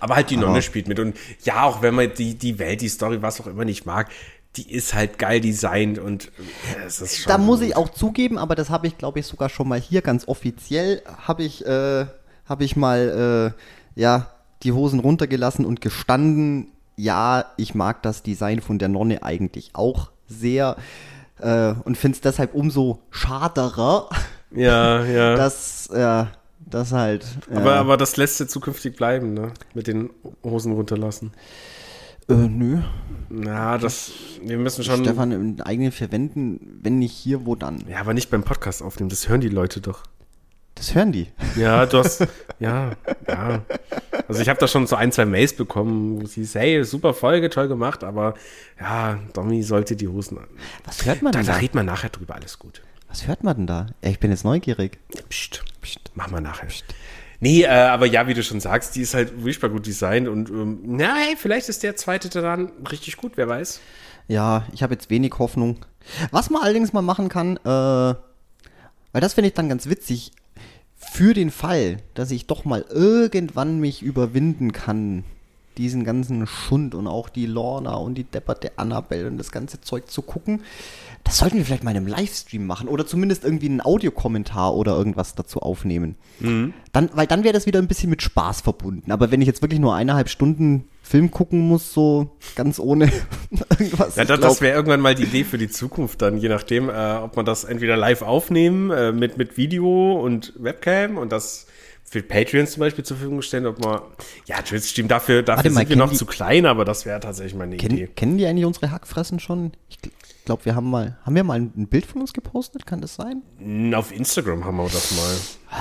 Aber halt die Aber- Nonne spielt mit. Und ja, auch wenn man die, die Welt, die Story, was auch immer nicht mag, die ist halt geil designt und äh, es ist schon. Da muss ich auch zugeben, aber das habe ich, glaube ich, sogar schon mal hier ganz offiziell, habe ich, äh, habe ich mal, äh, ja, die Hosen runtergelassen und gestanden, ja, ich mag das Design von der Nonne eigentlich auch sehr äh, und finde es deshalb umso schaderer, Ja, ja. dass, äh, das halt. Äh, aber, aber das lässt ja zukünftig bleiben, ne? Mit den Hosen runterlassen. äh, nö, Na, das. Wir müssen schon. Stefan im eigenen verwenden, wenn nicht hier, wo dann? Ja, aber nicht beim Podcast aufnehmen. Das hören die Leute doch. Das hören die. Ja, du hast, ja, ja. Also ich habe da schon so ein, zwei Mails bekommen, wo sie hieß, hey, super Folge, toll gemacht, aber ja, Domi sollte die Hosen. Was hört man Da, denn da da? redet man nachher drüber, alles gut. Was hört man denn da? Ich bin jetzt neugierig. Psst, psst, machen wir nachher. Nee, äh, aber ja, wie du schon sagst, die ist halt furchtbar gut designt und ähm, na, hey, vielleicht ist der zweite dann richtig gut, wer weiß. Ja, ich habe jetzt wenig Hoffnung. Was man allerdings mal machen kann, äh, weil das finde ich dann ganz witzig, für den Fall, dass ich doch mal irgendwann mich überwinden kann, diesen ganzen Schund und auch die Lorna und die depperte Annabelle und das ganze Zeug zu gucken, das sollten wir vielleicht mal in einem Livestream machen oder zumindest irgendwie einen Audiokommentar oder irgendwas dazu aufnehmen. Mhm. Dann, weil dann wäre das wieder ein bisschen mit Spaß verbunden. Aber wenn ich jetzt wirklich nur eineinhalb Stunden Film gucken muss, so ganz ohne irgendwas. Ja, das, das wäre irgendwann mal die Idee für die Zukunft dann, je nachdem, äh, ob man das entweder live aufnehmen äh, mit, mit Video und Webcam und das für Patreons zum Beispiel zur Verfügung stellen, ob man, ja, Twitch-Stream dafür, dafür mal, sind wir noch die, zu klein, aber das wäre tatsächlich mal eine kenn, Idee. Kennen die eigentlich unsere Hackfressen schon? Ich glaube, wir haben mal, haben wir mal ein Bild von uns gepostet? Kann das sein? Auf Instagram haben wir das mal.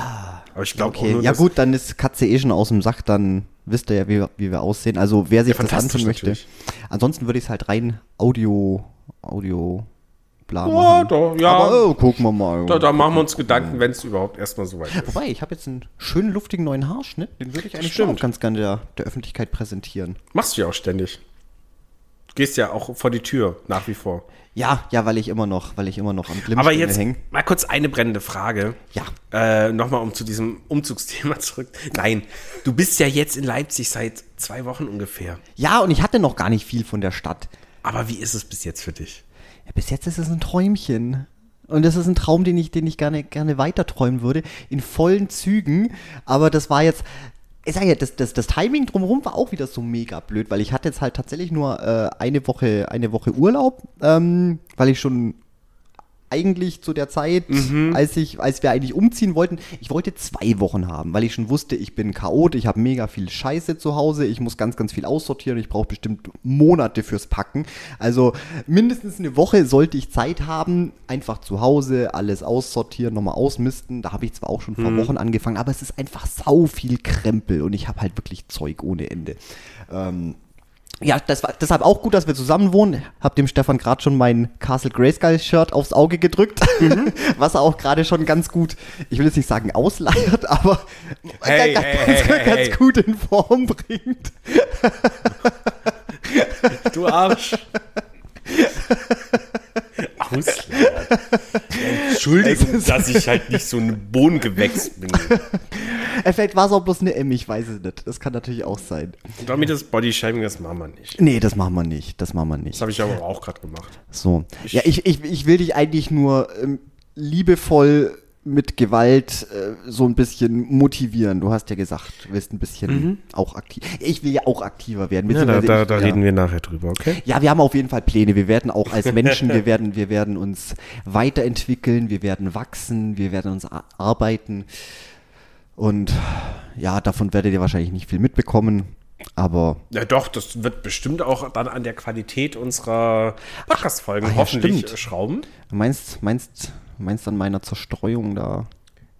Aber ich glaube okay. Ja gut, dann ist Katze eh schon aus dem Sack, dann wisst ihr ja, wie, wie wir aussehen. Also wer sich ja, das anschauen möchte. Natürlich. Ansonsten würde ich es halt rein Audio, Audio bla ja, Da, ja, Aber oh, gucken wir mal. Da, da machen wir uns Gedanken, wenn es überhaupt erstmal so weit ist. Wobei, ich habe jetzt einen schönen luftigen neuen Haarschnitt. Den würde ich eigentlich schon ganz gerne der, der Öffentlichkeit präsentieren. Machst du ja auch ständig. Gehst ja auch vor die Tür, nach wie vor. Ja, ja, weil ich immer noch, weil ich immer noch am Glimmstelle Aber jetzt häng. mal kurz eine brennende Frage. Ja. Äh, Nochmal, um zu diesem Umzugsthema zurück. Nein, du bist ja jetzt in Leipzig seit zwei Wochen ungefähr. Ja, und ich hatte noch gar nicht viel von der Stadt. Aber wie ist es bis jetzt für dich? Ja, bis jetzt ist es ein Träumchen. Und das ist ein Traum, den ich, den ich gerne, gerne weiter träumen würde, in vollen Zügen. Aber das war jetzt, ich sage ja, das, das, das Timing drumherum war auch wieder so mega blöd, weil ich hatte jetzt halt tatsächlich nur äh, eine Woche, eine Woche Urlaub, ähm, weil ich schon eigentlich zu der Zeit, mhm. als ich, als wir eigentlich umziehen wollten, ich wollte zwei Wochen haben, weil ich schon wusste, ich bin Chaot, ich habe mega viel Scheiße zu Hause, ich muss ganz, ganz viel aussortieren, ich brauche bestimmt Monate fürs Packen. Also mindestens eine Woche sollte ich Zeit haben, einfach zu Hause alles aussortieren, nochmal ausmisten. Da habe ich zwar auch schon vor mhm. Wochen angefangen, aber es ist einfach sau viel Krempel und ich habe halt wirklich Zeug ohne Ende. Ähm, ja, das war deshalb auch gut, dass wir zusammen wohnen. Hab dem Stefan gerade schon mein Castle Grayskull Shirt aufs Auge gedrückt, mhm. was er auch gerade schon ganz gut, ich will jetzt nicht sagen ausleiert, aber hey, ganz, hey, ganz, hey, ganz gut in Form bringt. du Arsch. Ausleiern. Entschuldigung, dass ich halt nicht so ein Bohnengewächs bin. Vielleicht war es auch bloß eine M, ich weiß es nicht. Das kann natürlich auch sein. Und damit das Bodyshaming, das machen wir nicht. Nee, das machen wir nicht. Das machen wir nicht. Das habe ich aber auch gerade gemacht. So. Ich, ja, ich, ich, ich will dich eigentlich nur ähm, liebevoll mit Gewalt äh, so ein bisschen motivieren. Du hast ja gesagt, du willst ein bisschen mhm. auch aktiv. Ich will ja auch aktiver werden. Ja, da, da, da reden wir nachher drüber, okay? Ja, wir haben auf jeden Fall Pläne. Wir werden auch als Menschen, wir werden, wir werden uns weiterentwickeln, wir werden wachsen, wir werden uns arbeiten. Und ja, davon werdet ihr wahrscheinlich nicht viel mitbekommen. Aber. Ja, doch, das wird bestimmt auch dann an der Qualität unserer Podcast-Folgen hoffentlich stimmt. schrauben. Meinst, meinst, meinst an meiner Zerstreuung da?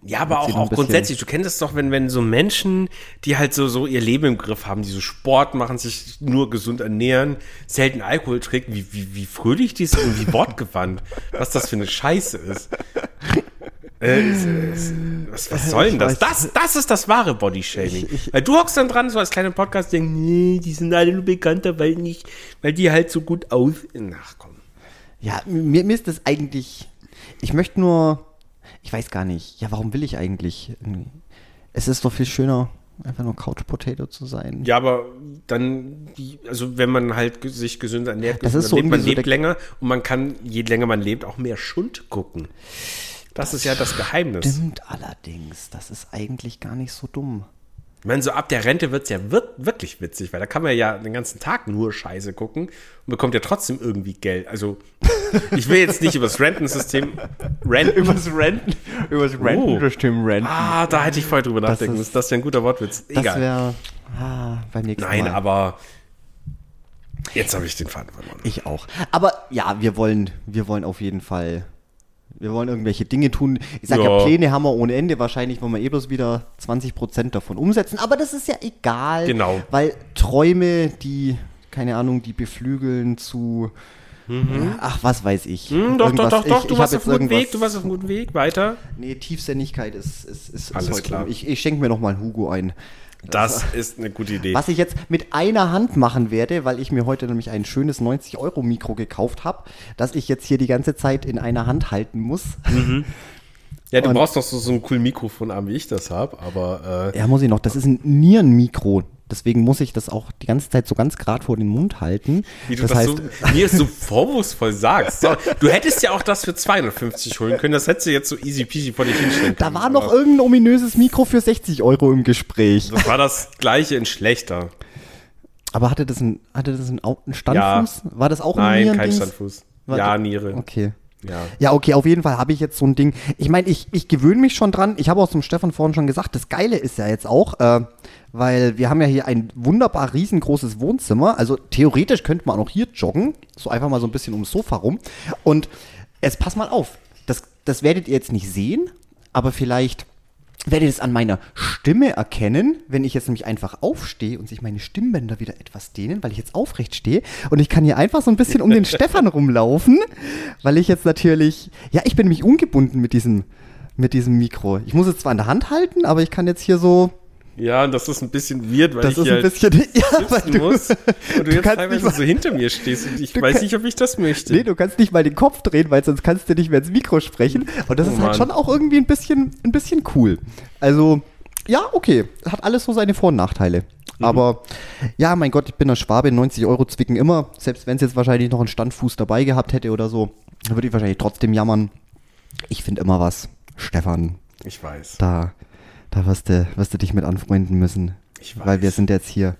Ja, aber auch, auch grundsätzlich, du kennst es doch, wenn, wenn so Menschen, die halt so, so ihr Leben im Griff haben, die so Sport machen, sich nur gesund ernähren, selten Alkohol trinken, wie, wie, wie fröhlich die sind und wie wortgewandt, was das für eine Scheiße ist. Äh, was, was soll denn das? das? Das ist das wahre Bodyshaming. Weil du hockst dann dran, so als kleiner Podcast, denkst, nee, die sind alle nur bekannter, weil nicht, weil die halt so gut aus. Ach komm. Ja, mir, mir ist das eigentlich ich möchte nur, ich weiß gar nicht, ja, warum will ich eigentlich? Es ist doch viel schöner, einfach nur Couch Potato zu sein. Ja, aber dann, also wenn man halt sich gesünder ernährt, das ist so lebt, man lebt länger und man kann, je länger man lebt, auch mehr Schund gucken. Das, das ist ja das Geheimnis. Stimmt allerdings, das ist eigentlich gar nicht so dumm. Ich meine, so ab der Rente wird es ja wirklich witzig, weil da kann man ja den ganzen Tag nur Scheiße gucken und bekommt ja trotzdem irgendwie Geld. Also, ich will jetzt nicht über das Rentensystem renten. übers Renten, übers oh. Rentensystem renten. Ah, da hätte ich vorher drüber das nachdenken müssen. Das ist ja ein guter Wortwitz. Egal. Das wäre ah, beim nächsten Nein, Mal. aber jetzt habe ich den Faden verloren. Ich auch. Aber ja, wir wollen, wir wollen auf jeden Fall wir wollen irgendwelche Dinge tun. Ich sage ja. ja. Pläne haben wir ohne Ende. Wahrscheinlich wollen wir eh bloß wieder 20% davon umsetzen. Aber das ist ja egal. Genau. Weil Träume, die, keine Ahnung, die beflügeln zu Ach, was weiß ich. Hm, doch, doch, doch, doch, ich, du ich warst auf einem guten Weg, du warst auf einem guten Weg. Weiter. Nee, Tiefsinnigkeit ist, ist, ist, Alles ist klar. Ich, ich schenke mir noch mal einen Hugo ein. Das ist eine gute Idee. Was ich jetzt mit einer Hand machen werde, weil ich mir heute nämlich ein schönes 90-Euro-Mikro gekauft habe, das ich jetzt hier die ganze Zeit in einer Hand halten muss. Ja, du Und- brauchst doch so, so ein coolen Mikrofonarm, wie ich das habe, aber äh, Ja, muss ich noch. Das ist ein Nierenmikro. Deswegen muss ich das auch die ganze Zeit so ganz gerade vor den Mund halten. wie du das, das, heißt, so, mir so vorwurfsvoll sagst. So, du hättest ja auch das für 250 holen können, das hättest du jetzt so easy peasy vor dich hinstellen da können. war noch irgendein ominöses Mikro für 60 Euro im Gespräch. Das war das gleiche in schlechter. Aber hatte das ein, hatte das ein, Au- ein Standfuß? War das auch ein Nein, kein? Standfuß. Warte. Ja, Niere. Okay. Ja. Ja, okay, auf jeden Fall habe ich jetzt so ein Ding. Ich meine, ich, ich gewöhne mich schon dran. Ich habe auch zum Stefan vorhin schon gesagt, das Geile ist ja jetzt auch, äh, weil wir haben ja hier ein wunderbar riesengroßes Wohnzimmer. Also theoretisch könnte man auch hier joggen. So einfach mal so ein bisschen ums Sofa rum. Und jetzt pass mal auf. Das, das werdet ihr jetzt nicht sehen, aber vielleicht werdet es an meiner Stimme erkennen, wenn ich jetzt nämlich einfach aufstehe und sich meine Stimmbänder wieder etwas dehnen, weil ich jetzt aufrecht stehe und ich kann hier einfach so ein bisschen um den Stefan rumlaufen, weil ich jetzt natürlich, ja, ich bin nämlich ungebunden mit diesem, mit diesem Mikro. Ich muss es zwar in der Hand halten, aber ich kann jetzt hier so, Ja, und das ist ein bisschen weird, weil das ich ist ein halt bisschen, ja, weil du, muss und du, du jetzt teilweise mal- so hinter mir stehst und ich weiß kann- nicht, ob ich das möchte. Nee, du kannst nicht mal den Kopf drehen, weil sonst kannst du nicht mehr ins Mikro sprechen. Und das Oh ist halt Mann. schon auch irgendwie ein bisschen, ein bisschen cool. Also, ja, okay. Hat alles so seine Vor- und Nachteile. Mhm. Aber ja, mein Gott, ich bin ein Schwabe, 90 Euro zwicken immer. Selbst wenn es jetzt wahrscheinlich noch einen Standfuß dabei gehabt hätte oder so, dann würde ich wahrscheinlich trotzdem jammern. Ich finde immer was. Stefan, ich weiß. da, da wirst du, wirst du dich mit anfreunden müssen. Ich Weil wir weiß. sind jetzt hier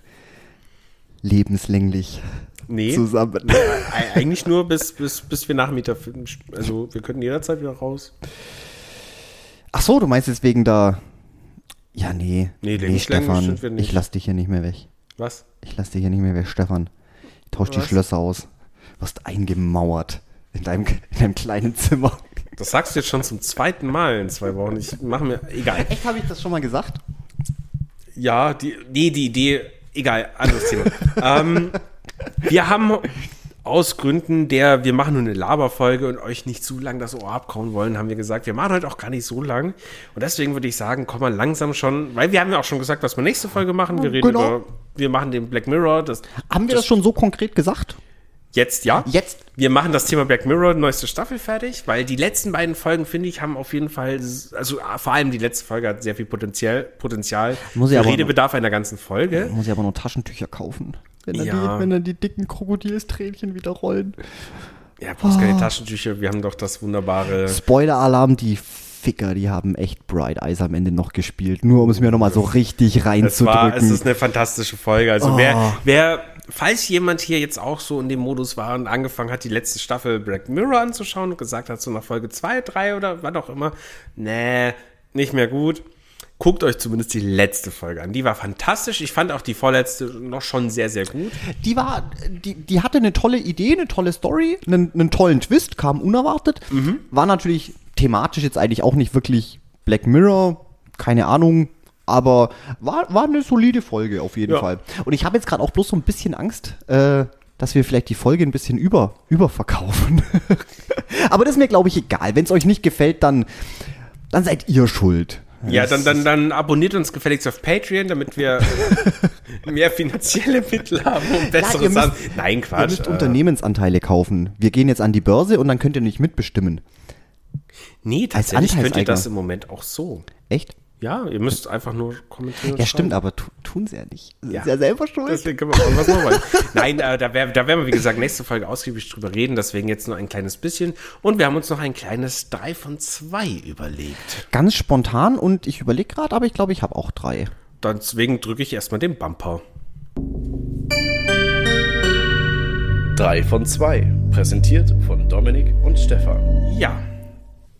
lebenslänglich Nee, zusammen. eigentlich nur bis, bis, bis wir Nachmieter finden. Also wir könnten jederzeit wieder raus. Ach so, du meinst jetzt wegen der. Ja, nee. Nee, nee Stefan, ich lass dich hier nicht mehr weg. Was? Ich lass dich hier nicht mehr weg, Stefan. Ich tausch die Was? Schlösser aus. Du wirst eingemauert in deinem, in deinem kleinen Zimmer. Das sagst du jetzt schon zum zweiten Mal in zwei Wochen. Ich mache mir. Egal. Echt, habe ich das schon mal gesagt? Ja, die, nee, die Idee. Egal, anderes Thema. ähm, wir haben aus Gründen der, wir machen nur eine Laberfolge und euch nicht zu lang das Ohr abkauen wollen, haben wir gesagt, wir machen heute auch gar nicht so lang. Und deswegen würde ich sagen, komm mal langsam schon, weil wir haben ja auch schon gesagt, was wir nächste Folge machen. Wir reden Genau. über, wir machen den Black Mirror. Das, Haben wir das schon so konkret gesagt? Jetzt ja. Jetzt? Wir machen das Thema Black Mirror, neueste Staffel fertig, weil die letzten beiden Folgen, finde ich, haben auf jeden Fall, also ah, vor allem die letzte Folge hat sehr viel Potenzial, Potenzial Muss ich aber Redebedarf einer ganzen Folge. Muss ich aber nur Taschentücher kaufen. Wenn dann, Ja. die, wenn dann die dicken Krokodilstränchen wieder rollen. Ja, brauchst Ah. keine Taschentücher, wir haben doch das wunderbare. Spoiler-Alarm, die Ficker, die haben echt Bright Eyes am Ende noch gespielt. Nur um es mir nochmal so richtig Es war, reinzudrücken. es ist eine fantastische Folge. Also Oh. wer, wer, falls jemand hier jetzt auch so in dem Modus war und angefangen hat, die letzte Staffel Black Mirror anzuschauen und gesagt hat, so nach Folge 2, 3 oder was auch immer, nee, nicht mehr gut. Guckt euch zumindest die letzte Folge an. Die war fantastisch. Ich fand auch die vorletzte noch schon sehr, sehr gut. die war, die, die hatte eine tolle Idee, eine tolle Story, einen, einen tollen Twist, kam unerwartet. Mhm. War natürlich thematisch jetzt eigentlich auch nicht wirklich Black Mirror, keine Ahnung, aber war, war eine solide Folge auf jeden Ja. Fall. Und ich habe jetzt gerade auch bloß so ein bisschen Angst, äh, dass wir vielleicht die Folge ein bisschen über, überverkaufen. aber das ist mir, glaube ich, egal. Wenn es euch nicht gefällt, dann, dann seid ihr schuld. Ja, dann, dann, dann abonniert uns gefälligst auf Patreon, damit wir mehr finanzielle Mittel haben und ihr bessere müsst-. Nein, Ihr Quatsch. müsst äh, Unternehmensanteile kaufen. Wir gehen jetzt an die Börse und dann könnt ihr nicht mitbestimmen. nee, tatsächlich könnt ihr das im Moment auch so. Echt? Ja, ihr müsst einfach nur kommentieren. Ja, stimmt, aber tu, tun sie ja nicht. Sie Ja. Sind ja selber schuld. Deswegen können wir machen, was wollen. Nein, äh, da, wär, da werden wir, wie gesagt, nächste Folge ausgiebig drüber reden. Deswegen jetzt nur ein kleines bisschen. Und wir haben uns noch ein kleines 3 von 2 überlegt. Ganz spontan und ich überlege gerade, aber ich glaube, ich habe auch drei. Deswegen drücke ich erstmal den Bumper. 3 von 2. Präsentiert von Dominik und Stefan. Ja.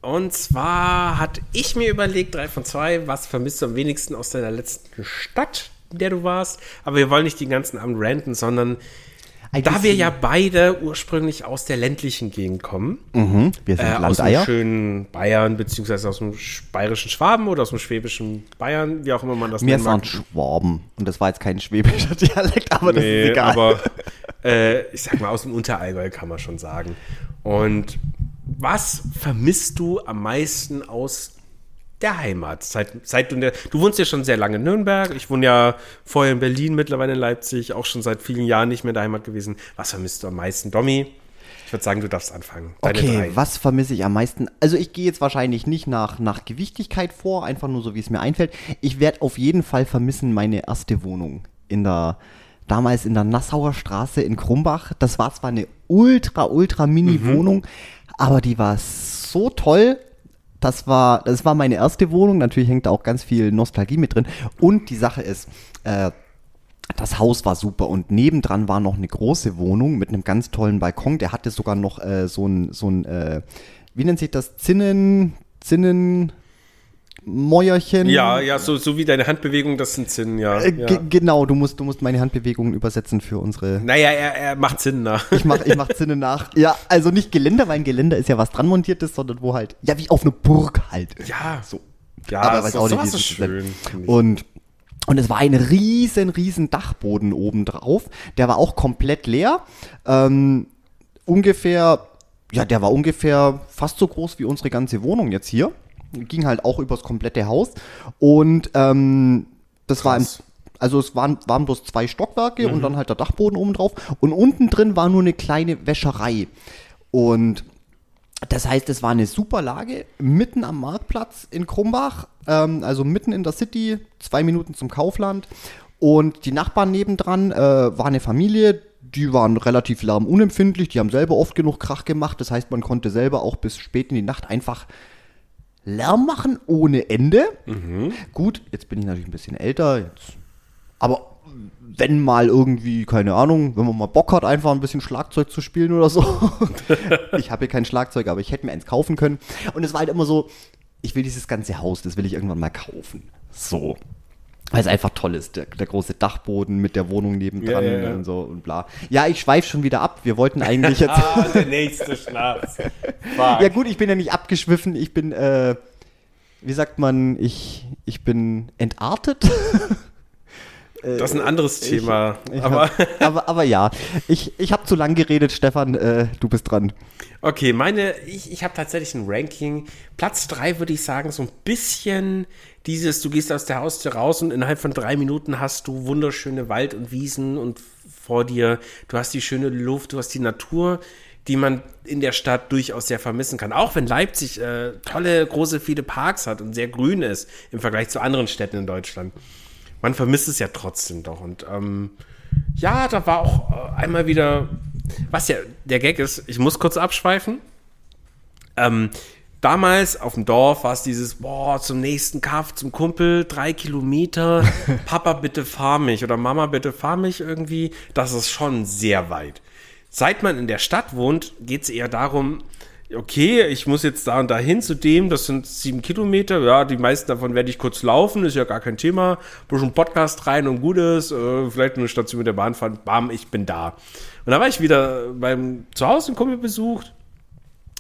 Und zwar hatte ich mir überlegt, 3 von 2, was vermisst du am wenigsten aus deiner letzten Stadt, in der du warst? Aber wir wollen nicht den ganzen Abend ranten, sondern Ein da wir ja beide ursprünglich aus der ländlichen Gegend kommen, Mhm, wir sind äh, aus dem schönen Bayern, beziehungsweise aus dem sch- bayerischen Schwaben oder aus dem schwäbischen Bayern, wie auch immer man das Wir nennen sind mag. Schwaben. Und das war jetzt kein schwäbischer Dialekt, aber das Nee, ist egal. aber Äh, ich sag mal, aus dem Unterallgäu kann man schon sagen. Und was vermisst du am meisten aus der Heimat? Seit, seit du, der, du wohnst ja schon sehr lange in Nürnberg. Ich wohne ja vorher in Berlin, mittlerweile in Leipzig, auch schon seit vielen Jahren nicht mehr in der Heimat gewesen. Was vermisst du am meisten, Domi? Ich würde sagen, du darfst anfangen. Deine okay, drei. was vermisse ich am meisten? Also ich gehe jetzt wahrscheinlich nicht nach, nach Gewichtigkeit vor, einfach nur so, wie es mir einfällt. Ich werde auf jeden Fall vermissen meine erste Wohnung in der, damals in der Nassauer Straße in Krumbach. Das war zwar eine ultra, ultra Mini-Wohnung, mhm. aber die war so toll. Das war, das war meine erste Wohnung. Natürlich hängt da auch ganz viel Nostalgie mit drin. Und die Sache ist, äh, das Haus war super und nebendran war noch eine große Wohnung mit einem ganz tollen Balkon. Der hatte sogar noch äh, so ein, so ein äh, wie nennt sich das? Zinnen, Zinnen, Mäuerchen. Ja, ja, so, so wie deine Handbewegung, das sind Zinnen, ja. Äh, ja. Genau, du musst, du musst meine Handbewegungen übersetzen für unsere. Naja, er, er macht Zinnen nach. Ich mach, ich mach Zinnen nach. Ja, also nicht Geländer, weil ein Geländer ist ja was dran montiertes, sondern wo halt, ja, wie auf eine Burg halt. Ja. So. Ja, aber weiß auch nicht, ist schön. Und und es war ein riesen, riesen Dachboden oben drauf. Der war auch komplett leer. Ähm, ungefähr, ja, der war ungefähr fast so groß wie unsere ganze Wohnung jetzt hier. Ging halt auch übers komplette Haus. Und ähm, das Krass. war ein also es waren, waren bloß zwei Stockwerke mhm. und dann halt der Dachboden oben drauf. Und unten drin war nur eine kleine Wäscherei. Und das heißt, es war eine super Lage, mitten am Marktplatz in Krumbach, ähm, also mitten in der City, zwei Minuten zum Kaufland. Und die Nachbarn nebendran äh, war eine Familie, die waren relativ lärmunempfindlich, die haben selber oft genug Krach gemacht. Das heißt, man konnte selber auch bis spät in die Nacht einfach Lärm machen ohne Ende. Mhm. Gut, jetzt bin ich natürlich ein bisschen älter, jetzt, aber wenn mal irgendwie, keine Ahnung, wenn man mal Bock hat, einfach ein bisschen Schlagzeug zu spielen oder so. ich habe hier kein Schlagzeug, aber ich hätte mir eins kaufen können. Und es war halt immer so, ich will dieses ganze Haus, das will ich irgendwann mal kaufen. So. Weil es einfach toll ist, der, der, große Dachboden mit der Wohnung nebendran ja, ja, ja. und so und bla. Ja, ich schweife schon wieder ab. Wir wollten eigentlich jetzt. ah, der nächste Schnaps. ja, gut, ich bin ja nicht abgeschwiffen. Ich bin, äh, wie sagt man, ich, ich bin entartet. Das ist ein anderes äh, Thema. Ich, ich aber, hab, aber, aber, ja, ich, ich habe zu lang geredet, Stefan, äh, du bist dran. Okay, meine, ich, ich habe tatsächlich ein Ranking. Platz 3 würde ich sagen, so ein bisschen dieses, du gehst aus der Haustür raus und innerhalb von drei Minuten hast du wunderschöne Wald und Wiesen und vor dir, du hast die schöne Luft, du hast die Natur, die man in der Stadt durchaus sehr vermissen kann. Auch wenn Leipzig äh, tolle, große, viele Parks hat und sehr grün ist im Vergleich zu anderen Städten in Deutschland man vermisst es ja trotzdem doch. Und ähm, ja, da war auch äh, einmal wieder, was ja der Gag ist, ich muss kurz abschweifen. Ähm, damals auf dem Dorf war es dieses, boah, zum nächsten Kaff, zum Kumpel, drei Kilometer, Papa bitte fahr mich oder Mama bitte fahr mich irgendwie. Das ist schon sehr weit. Seit man in der Stadt wohnt, geht es eher darum, okay, ich muss jetzt da und dahin zu dem, das sind sieben Kilometer, ja, die meisten davon werde ich kurz laufen, ist ja gar kein Thema, ein Podcast rein und gut ist, äh, vielleicht eine Station mit der Bahn fahren, bam, ich bin da. Und da war ich wieder beim Zuhause einen Kumpel besucht,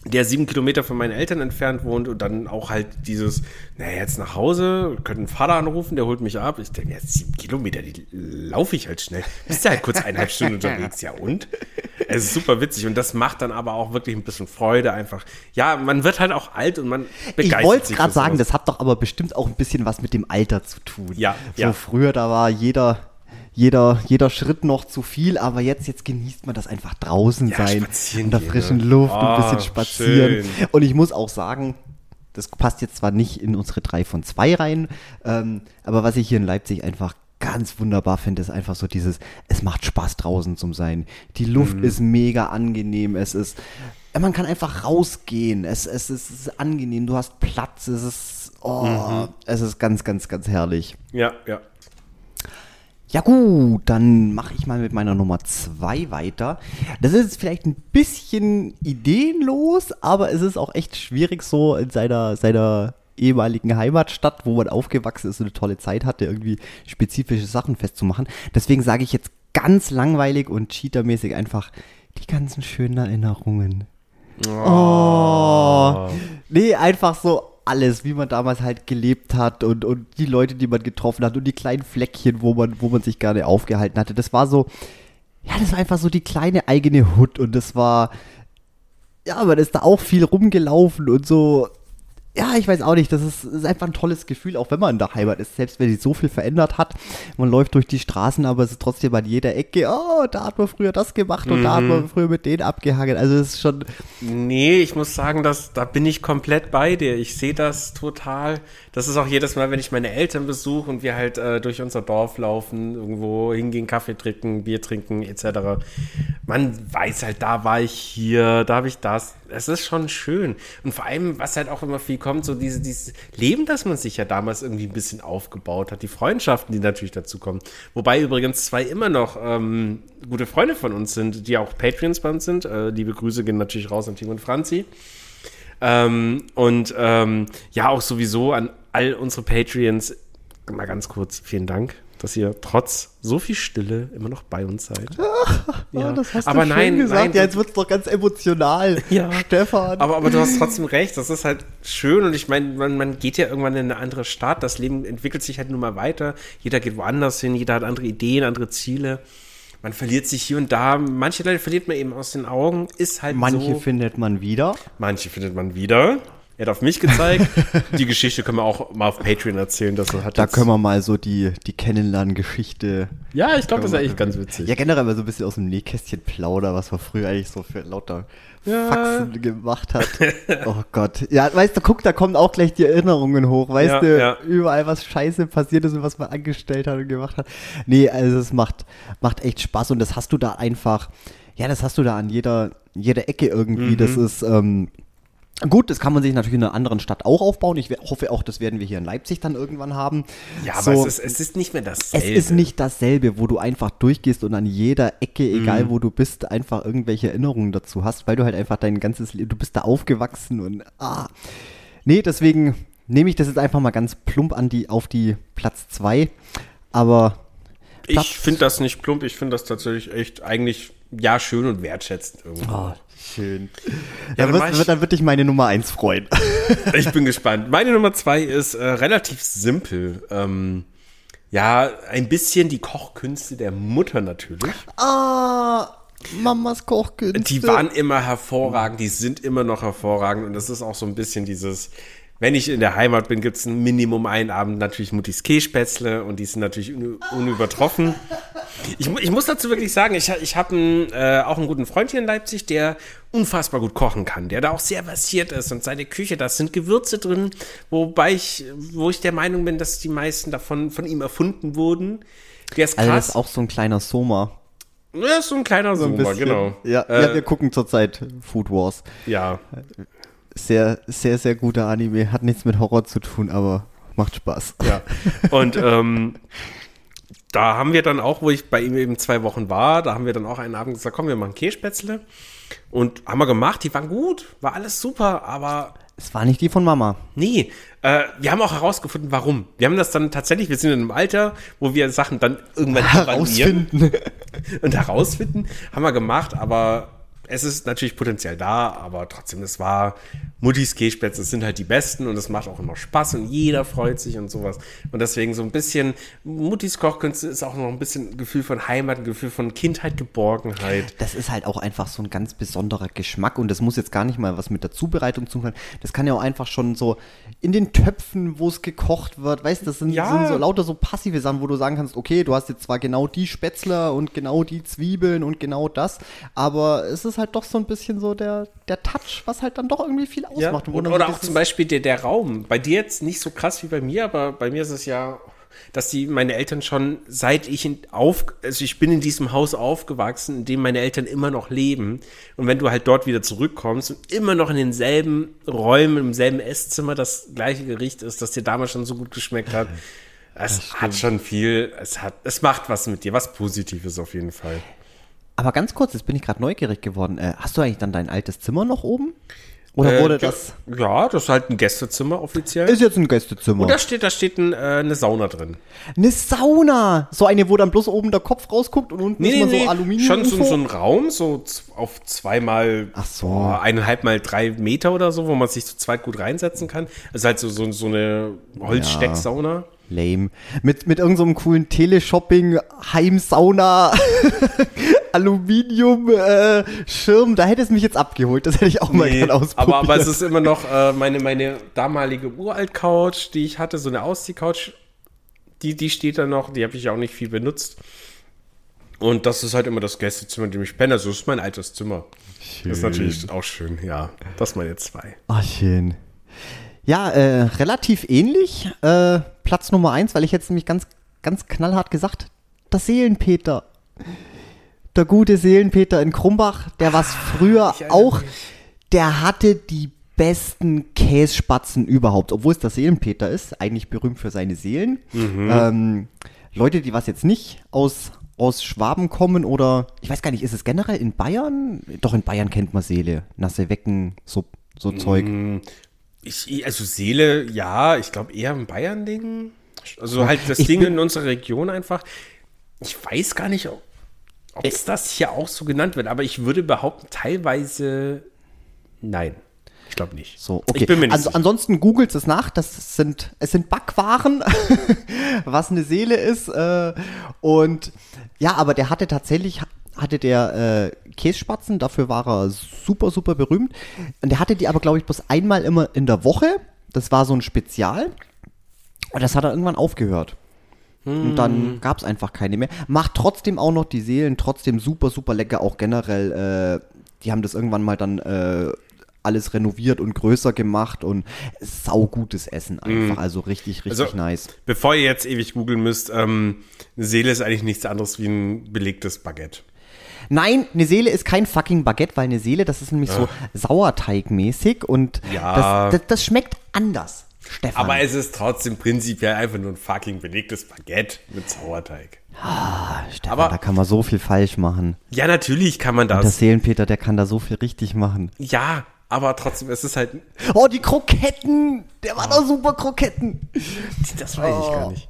der sieben Kilometer von meinen Eltern entfernt wohnt und dann auch halt dieses, naja, jetzt nach Hause, können einen Vater anrufen, der holt mich ab. Ich denke, jetzt sieben Kilometer, die laufe ich halt schnell. Bist ja halt kurz eineinhalb Stunden unterwegs, ja und? Es ist super witzig und das macht dann aber auch wirklich ein bisschen Freude einfach. Ja, man wird halt auch alt und man begeistert Ich wollte gerade sagen, das hat doch aber bestimmt auch ein bisschen was mit dem Alter zu tun. Ja, so ja. früher, da war jeder jeder, jeder Schritt noch zu viel, aber jetzt, jetzt genießt man das einfach draußen ja, sein, in der frischen ne? Luft, oh, ein bisschen ah, spazieren. Schön. Und ich muss auch sagen, das passt jetzt zwar nicht in unsere drei von zwei rein, ähm, aber was ich hier in Leipzig einfach ganz wunderbar finde, ist einfach so dieses, es macht Spaß draußen zu sein. Die Luft mhm. ist mega angenehm, es ist, man kann einfach rausgehen, es, es, es ist angenehm, du hast Platz, es ist, oh, mhm. es ist ganz, ganz, ganz herrlich. Ja, ja. Ja gut, dann mache ich mal mit meiner Nummer zwei weiter. Das ist vielleicht ein bisschen ideenlos, aber es ist auch echt schwierig so in seiner, seiner ehemaligen Heimatstadt, wo man aufgewachsen ist und eine tolle Zeit hatte, irgendwie spezifische Sachen festzumachen. Deswegen sage ich jetzt ganz langweilig und cheatermäßig einfach die ganzen schönen Erinnerungen. Oh. oh. Nee, einfach so alles, wie man damals halt gelebt hat und, und die Leute, die man getroffen hat und die kleinen Fleckchen, wo man, wo man sich gerne aufgehalten hatte. Das war so ja, das war einfach so die kleine eigene Hut und das war, ja, man ist da auch viel rumgelaufen und so, ja, ich weiß auch nicht, das ist, ist, einfach ein tolles Gefühl, auch wenn man in der Heimat ist, selbst wenn sich so viel verändert hat. Man läuft durch die Straßen, aber es ist trotzdem an jeder Ecke, oh, da hat man früher das gemacht und mhm. da hat man früher mit denen abgehangen. Also es ist schon. Nee, ich muss sagen, dass, da bin ich komplett bei dir. Ich sehe das total. Das ist auch jedes Mal, wenn ich meine Eltern besuche und wir halt äh, durch unser Dorf laufen, irgendwo hingehen, Kaffee trinken, Bier trinken, etc. Man weiß halt, da war ich hier, da habe ich das. Es ist schon schön. Und vor allem, was halt auch immer viel kommt, so diese, dieses Leben, das man sich ja damals irgendwie ein bisschen aufgebaut hat, die Freundschaften, die natürlich dazu kommen. Wobei übrigens zwei immer noch ähm, gute Freunde von uns sind, die auch Patreons bei uns sind. Äh, liebe Grüße gehen natürlich raus an Tim und Franzi. Ähm, und ähm, ja, auch sowieso an all unsere Patreons. Mal ganz kurz, vielen Dank dass ihr trotz so viel Stille immer noch bei uns seid. ja. das hast aber du nein, gesagt. Nein, ja, jetzt wird es doch ganz emotional, ja. Stefan. Aber, aber du hast trotzdem recht, das ist halt schön und ich meine, man, man geht ja irgendwann in eine andere Stadt, das Leben entwickelt sich halt nun mal weiter, jeder geht woanders hin, jeder hat andere Ideen, andere Ziele. Man verliert sich hier und da, manche Leute verliert man eben aus den Augen, ist halt Manche so. findet man wieder. Manche findet man wieder. Er hat auf mich gezeigt. die Geschichte können wir auch mal auf Patreon erzählen. Dass er hat da können wir mal so die, die Kennenlernen-Geschichte. Ja, ich glaube, das ist eigentlich ganz witzig. Ja, generell mal so ein bisschen aus dem Nähkästchen plaudern, was man früher eigentlich so für lauter ja. Faxen gemacht hat. oh Gott. Ja, weißt du, guck, da kommen auch gleich die Erinnerungen hoch. Weißt ja, du, ja. überall was scheiße passiert ist und was man angestellt hat und gemacht hat. Nee, also es macht, macht echt Spaß und das hast du da einfach, ja, das hast du da an jeder, jeder Ecke irgendwie. Mhm. Das ist, ähm, Gut, das kann man sich natürlich in einer anderen Stadt auch aufbauen. Ich hoffe auch, das werden wir hier in Leipzig dann irgendwann haben. Ja, so, aber es ist, es ist, nicht mehr dasselbe. Es ist nicht dasselbe, wo du einfach durchgehst und an jeder Ecke, egal mhm. wo du bist, einfach irgendwelche Erinnerungen dazu hast, weil du halt einfach dein ganzes Leben, du bist da aufgewachsen und ah. Nee, deswegen nehme ich das jetzt einfach mal ganz plump an die, auf die Platz 2. Aber. Platz ich finde das nicht plump, ich finde das tatsächlich echt eigentlich, ja, schön und wertschätzend irgendwie. Oh, Schön. Ja, dann, dann, wird, dann wird dich meine Nummer 1 freuen. ich bin gespannt. Meine Nummer 2 ist äh, relativ simpel. Ähm, ja, ein bisschen die Kochkünste der Mutter natürlich. Ah, Mamas Kochkünste. Die waren immer hervorragend, die sind immer noch hervorragend und das ist auch so ein bisschen dieses, wenn ich in der Heimat bin, gibt es ein Minimum einen Abend natürlich Muttis Käsespätzle und die sind natürlich un unübertroffen. Ich, ich, muss dazu wirklich sagen, ich, ich habe äh, auch einen guten Freund hier in Leipzig, der unfassbar gut kochen kann, der da auch sehr versiert ist und seine Küche, da sind Gewürze drin, wobei ich, wo ich der Meinung bin, dass die meisten davon von ihm erfunden wurden. Der ist krass. Also das ist auch so ein kleiner Soma. Ja, ist so ein kleiner so ein Soma, genau. Ja, äh, ja, wir gucken zurzeit Food Wars. Ja sehr, sehr, sehr guter Anime. Hat nichts mit Horror zu tun, aber macht Spaß. Ja. Und ähm, da haben wir dann auch, wo ich bei ihm eben zwei Wochen war, da haben wir dann auch einen Abend gesagt, komm, wir machen Kässpätzle. Und haben wir gemacht, die waren gut, war alles super, aber. Es war nicht die von Mama. Nee, äh, wir haben auch herausgefunden, warum. Wir haben das dann tatsächlich, wir sind in einem Alter, wo wir Sachen dann irgendwann herausfinden. und herausfinden, haben wir gemacht, aber es ist natürlich Potenzial da, aber trotzdem, es war Muttis Käsespätzle sind halt die besten und es macht auch immer Spaß und jeder freut sich und sowas. Und deswegen so ein bisschen, Muttis Kochkünste ist auch noch ein bisschen ein Gefühl von Heimat, ein Gefühl von Kindheit, Geborgenheit. Das ist halt auch einfach so ein ganz besonderer Geschmack und das muss jetzt gar nicht mal was mit der Zubereitung zu tun. Das kann ja auch einfach schon so in den Töpfen, wo es gekocht wird, weißt du, das sind, ja. sind so lauter so passive Sachen, wo du sagen kannst, okay, du hast jetzt zwar genau die Spätzle und genau die Zwiebeln und genau das, aber es ist halt doch so ein bisschen so der, der Touch, was halt dann doch irgendwie viel ausmacht. Ja. Oder, oder auch zum Beispiel der, der Raum. Bei dir jetzt nicht so krass wie bei mir, aber bei mir ist es ja, dass die meine Eltern schon seit ich in, auf, also ich bin in diesem Haus aufgewachsen, in dem meine Eltern immer noch leben. Und wenn du halt dort wieder zurückkommst und immer noch in denselben Räumen, im selben Esszimmer das gleiche Gericht ist, das dir damals schon so gut geschmeckt hat. Es hat schon viel, es hat, es macht was mit dir, was Positives auf jeden Fall. Aber ganz kurz, jetzt bin ich gerade neugierig geworden. Äh, hast du eigentlich dann dein altes Zimmer noch oben? Oder äh, wurde das? Ja, das ist halt ein Gästezimmer offiziell. Ist jetzt ein Gästezimmer. Und da steht, da steht ein, äh, eine Sauna drin. Eine Sauna? So eine, wo dann bloß oben der Kopf rausguckt und unten nee, ist man nee, so Aluminium. Schon so, so, ein Raum, so auf zweimal, Ach so. Eineinhalb mal drei Meter oder so, wo man sich zu zweit gut reinsetzen kann. Das ist halt so, so, so eine Holzstecksauna. Ja. Lame. Mit, mit irgendeinem so coolen Teleshopping, Heimsauna, Aluminium-Schirm. da hätte es mich jetzt abgeholt. Das hätte ich auch mal Nee, gerne ausprobiert. aber, aber es ist immer noch äh, meine, meine damalige Uralt-Couch, die ich hatte, so eine Auszieh-Couch, die, die steht da noch, die habe ich auch nicht viel benutzt. Und das ist halt immer das Gästezimmer, in dem ich penne. Also das ist mein altes Zimmer. Das ist natürlich auch schön, ja. Das meine zwei. Ach, schön. Ja, äh, relativ ähnlich. Äh, Platz Nummer eins, weil ich jetzt nämlich ganz, ganz knallhart gesagt, das Seelenpeter. Der gute Seelenpeter in Krumbach, der was früher ich erinnere auch, mich. der hatte die besten Kässpatzen überhaupt, obwohl es der Seelenpeter ist, eigentlich berühmt für seine Seelen. Mhm. Ähm, Leute, die was jetzt nicht aus, aus Schwaben kommen oder, ich weiß gar nicht, ist es generell in Bayern? Doch, in Bayern kennt man Seele, nasse Wecken, so, so Zeug. Ich, also Seele, ja, ich glaube eher ein Bayern-Ding. Also halt das Ich Ding in unserer Region einfach. Ich weiß gar nicht, ob es das hier auch so genannt wird, aber ich würde behaupten, teilweise nein. Ich glaube nicht. So, okay. Ich bin mir nicht also sicher. ansonsten googelt es nach. Das sind, es sind Backwaren, was eine Seele ist. Äh, und ja, aber der hatte tatsächlich, hatte der äh, Kässpatzen, dafür war er super, super berühmt. Und der hatte die aber, glaube ich, bloß einmal immer in der Woche. Das war so ein Spezial. Und das hat er irgendwann aufgehört. Und dann gab es einfach keine mehr. Macht trotzdem auch noch die Seelen, trotzdem super, super lecker. Auch generell, äh, die haben das irgendwann mal dann äh, alles renoviert und größer gemacht und saugutes Essen einfach. Also richtig, richtig Also- nice. Bevor ihr jetzt ewig googeln müsst, ähm, eine Seele ist eigentlich nichts anderes wie ein belegtes Baguette. Nein, eine Seele ist kein fucking Baguette, weil eine Seele, das ist nämlich so Sauerteigmäßig und Ja. das, das, das schmeckt anders, Stefan. Aber es ist trotzdem prinzipiell einfach nur ein fucking belegtes Baguette mit Sauerteig. Stefan, aber- da kann man so viel falsch machen. Ja, natürlich kann man Der das. Seelenpeter, der kann da so viel richtig machen. Ja, aber trotzdem, es ist halt. Oh, die Kroketten! Der war doch super Kroketten! Das weiß ich gar nicht.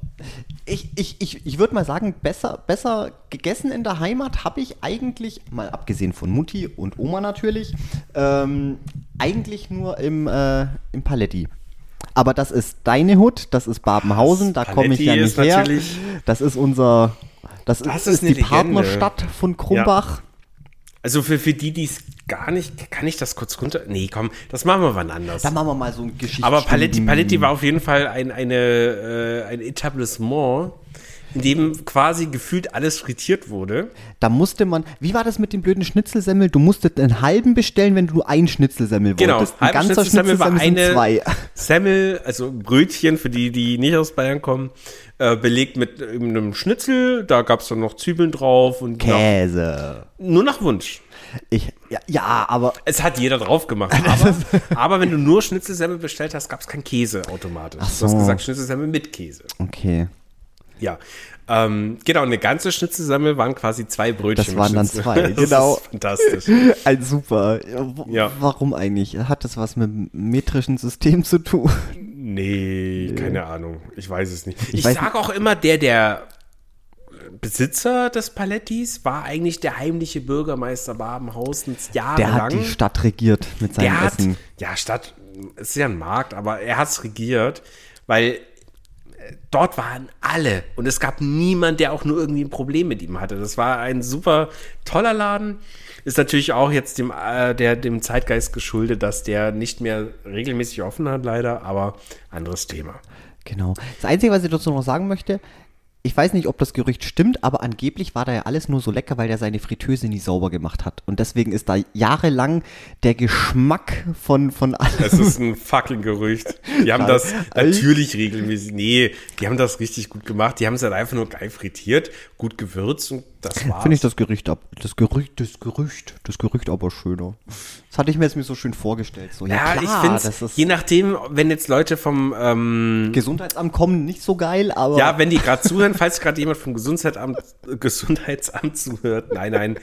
Ich, ich, ich, ich würde mal sagen, besser, besser gegessen in der Heimat habe ich eigentlich, mal abgesehen von Mutti und Oma natürlich, ähm, eigentlich nur im, äh, im Paletti. Aber das ist deine Hut, das ist Babenhausen, da komme ich ja nicht her. Das ist unser, das, Das ist, ist die Legende. Partnerstadt von Krumbach. Also für, für die, die es gar nicht, kann ich das kurz runter? Nee, komm, das machen wir wann anders. Da machen wir mal so ein Geschichts Aber Paletti, Paletti war auf jeden Fall ein, eine, äh, ein Etablissement, in dem quasi gefühlt alles frittiert wurde. Da musste man, wie war das mit dem blöden Schnitzelsemmel? Du musstest einen halben bestellen, wenn du einen Schnitzelsemmel Genau, wolltest. Ein halbe ganzer Schnitzelsemmel war Schnitzelsemmel sind eine zwei. Semmel, also Brötchen für die, die nicht aus Bayern kommen, äh, belegt mit einem Schnitzel. Da gab es dann noch Zwiebeln drauf und nach, Käse. nur nach Wunsch. Ich, ja, ja, aber Es hat jeder drauf gemacht. Aber, aber wenn du nur Schnitzelsemmel bestellt hast, gab es kein Käse automatisch. so. Du hast gesagt Schnitzelsemmel mit Käse. okay. Ja. Ähm, genau, eine ganze Schnitzelsammel waren quasi zwei Brötchen. Das waren dann zwei, Das genau. Ist fantastisch. Ein super. Ja. Warum eigentlich? Hat das was mit dem metrischen System zu tun? Nee, keine Ahnung. Ich weiß es nicht. Ich, weiß sage auch immer, der, der Besitzer des Palettis war eigentlich der heimliche Bürgermeister Babenhausens Der jahrelang. hat die Stadt regiert mit seinem der hat, Essen. ja, Stadt, es ist ja ein Markt, aber er hat es regiert, weil äh, dort waren alle und es gab niemand, der auch nur irgendwie ein Problem mit ihm hatte. Das war ein super toller Laden. Ist natürlich auch jetzt dem, äh, der, dem Zeitgeist geschuldet, dass der nicht mehr regelmäßig offen hat, leider, aber anderes Thema. Genau. Das Einzige, was ich dazu noch sagen möchte, ich weiß nicht, ob das Gerücht stimmt, aber angeblich war da ja alles nur so lecker, weil der seine Fritteuse nie sauber gemacht hat. Und deswegen ist da jahrelang der Geschmack von, von allem. Es ist ein fucking Gerücht. Die haben das natürlich regelmäßig. Nee, die haben das richtig gut gemacht. Die haben es halt einfach nur geil frittiert, gut gewürzt und das war's. Finde ich das Gerücht ab. Das Gerücht, das Gerücht, das Gerücht aber schöner. Das hatte ich mir jetzt mir so schön vorgestellt. So, ja, Ja, klar, ich finde je nachdem, wenn jetzt Leute vom, ähm, Gesundheitsamt kommen, nicht so geil, aber. ja, wenn die gerade zuhören, falls gerade jemand vom Gesundheitsamt, Gesundheitsamt zuhört, nein, nein,